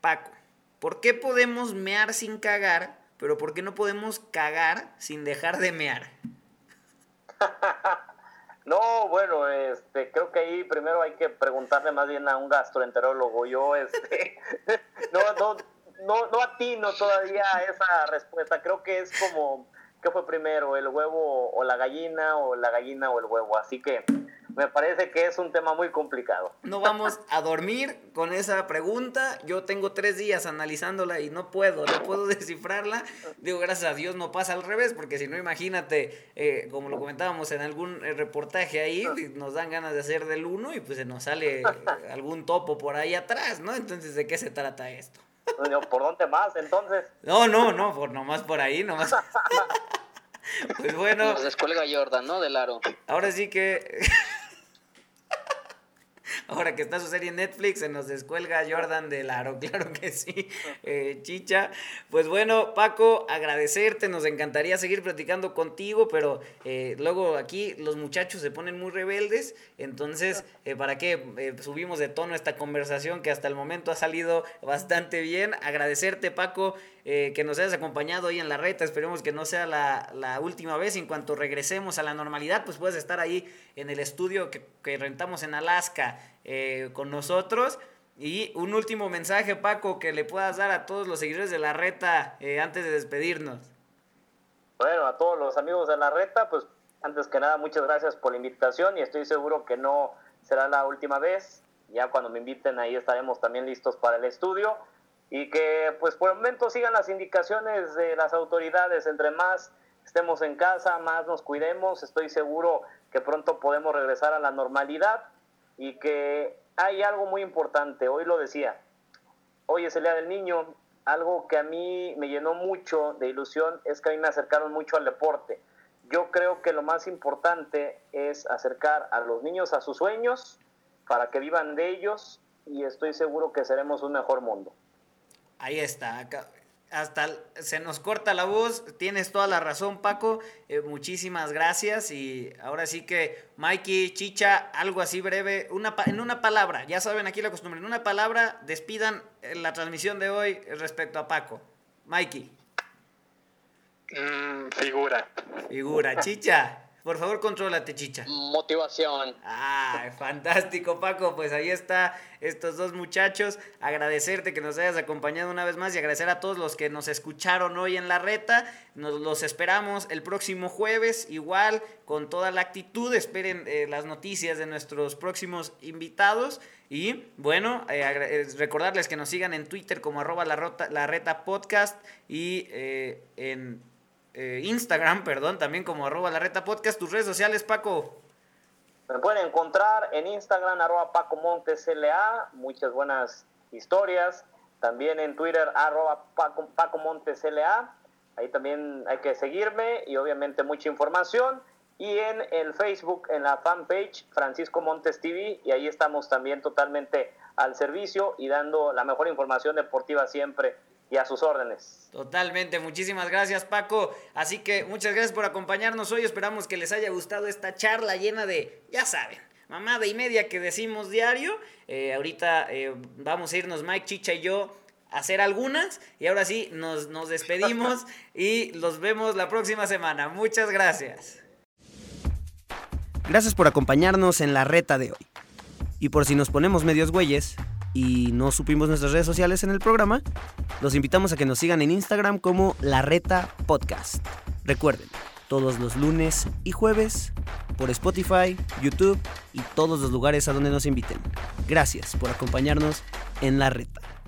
Paco, ¿por qué podemos mear sin cagar pero ¿por qué no podemos cagar sin dejar de mear? no, bueno, este, creo que ahí primero hay que preguntarle más bien a un gastroenterólogo. Yo, este, no, no, no, no atino todavía esa respuesta. Creo que es como, ¿qué fue primero, el huevo o la gallina o la gallina o el huevo? Así que me parece que es un tema muy complicado. No vamos a dormir con esa pregunta. Yo tengo tres días analizándola y no puedo, no puedo descifrarla. Digo, gracias a Dios no pasa al revés, porque si no, imagínate, eh, como lo comentábamos en algún eh, reportaje ahí, nos dan ganas de hacer del uno y pues se nos sale algún topo por ahí atrás, ¿no? Entonces, ¿de qué se trata esto? ¿Por dónde más entonces? No, no, no, por nomás por ahí, nomás. Pues bueno. Nos descuelga Jordan, ¿no? Del aro. Ahora sí que ahora que está su serie en Netflix, se nos descuelga Jordan del aro, claro que sí, eh, chicha. Pues bueno, Paco, agradecerte, nos encantaría seguir platicando contigo, pero eh, luego aquí los muchachos se ponen muy rebeldes, entonces, eh, ¿para qué subimos de tono esta conversación que hasta el momento ha salido bastante bien? Agradecerte, Paco. que nos hayas acompañado hoy en la reta. Esperemos que no sea la, la, última vez. En cuanto regresemos a la normalidad, pues puedes estar ahí en el estudio que, que rentamos en Alaska eh, con nosotros. Y un último mensaje, Paco, que le puedas dar a todos los seguidores de la reta eh, antes de despedirnos. Bueno, a todos los amigos de la reta, pues antes que nada, muchas gracias por la invitación y estoy seguro que no será la última vez. Ya cuando me inviten ahí estaremos también listos para el estudio y que pues por el momento sigan las indicaciones de las autoridades. Entre más estemos en casa, más nos cuidemos. Estoy seguro que pronto podemos regresar a la normalidad y que hay algo muy importante, hoy lo decía, hoy es el Día del Niño, algo que a mí me llenó mucho de ilusión es que a mí me acercaron mucho al deporte. Yo creo que lo más importante es acercar a los niños a sus sueños para que vivan de ellos y estoy seguro que seremos un mejor mundo. Ahí está hasta se nos corta la voz. Tienes toda la razón, Paco. Eh, muchísimas gracias. Y ahora sí que, Mikey, Chicha, algo así breve. Una, en una palabra, ya saben aquí la costumbre. En una palabra, despidan eh, la transmisión de hoy respecto a Paco. Mikey. Mm, figura. Figura. Chicha. Por favor, contrólate, chicha. Motivación. Ah, fantástico, Paco. Pues ahí está estos dos muchachos. Agradecerte que nos hayas acompañado una vez más y agradecer a todos los que nos escucharon hoy en la reta. Nos los esperamos el próximo jueves, igual, con toda la actitud. Esperen eh, las noticias de nuestros próximos invitados. Y bueno, eh, eh, recordarles que nos sigan en Twitter como arroba la, la reta podcast y en eh, Instagram, perdón, también como arroba la reta podcast. Tus redes sociales, Paco. Me pueden encontrar en Instagram, arroba Paco Montes LA, muchas buenas historias. También en Twitter, arroba Paco, Paco Montes LA. Ahí también hay que seguirme y obviamente mucha información. Y en el Facebook, en la fanpage Francisco Montes TV, y ahí estamos también totalmente al servicio y dando la mejor información deportiva siempre y a sus órdenes. Totalmente, muchísimas gracias Paco. Así que muchas gracias por acompañarnos hoy. Esperamos que les haya gustado esta charla llena de, ya saben, mamada y media que decimos diario. Eh, ahorita eh, vamos a irnos Mike, Chicha y yo a hacer algunas. Y ahora sí, nos, nos despedimos y los vemos la próxima semana. Muchas gracias. Gracias por acompañarnos en la reta de hoy. Y por si nos ponemos medios güeyes y no supimos nuestras redes sociales en el programa, los invitamos a que nos sigan en Instagram como La Reta Podcast. Recuerden, todos los lunes y jueves por Spotify, YouTube y todos los lugares a donde nos inviten. Gracias por acompañarnos en La Reta.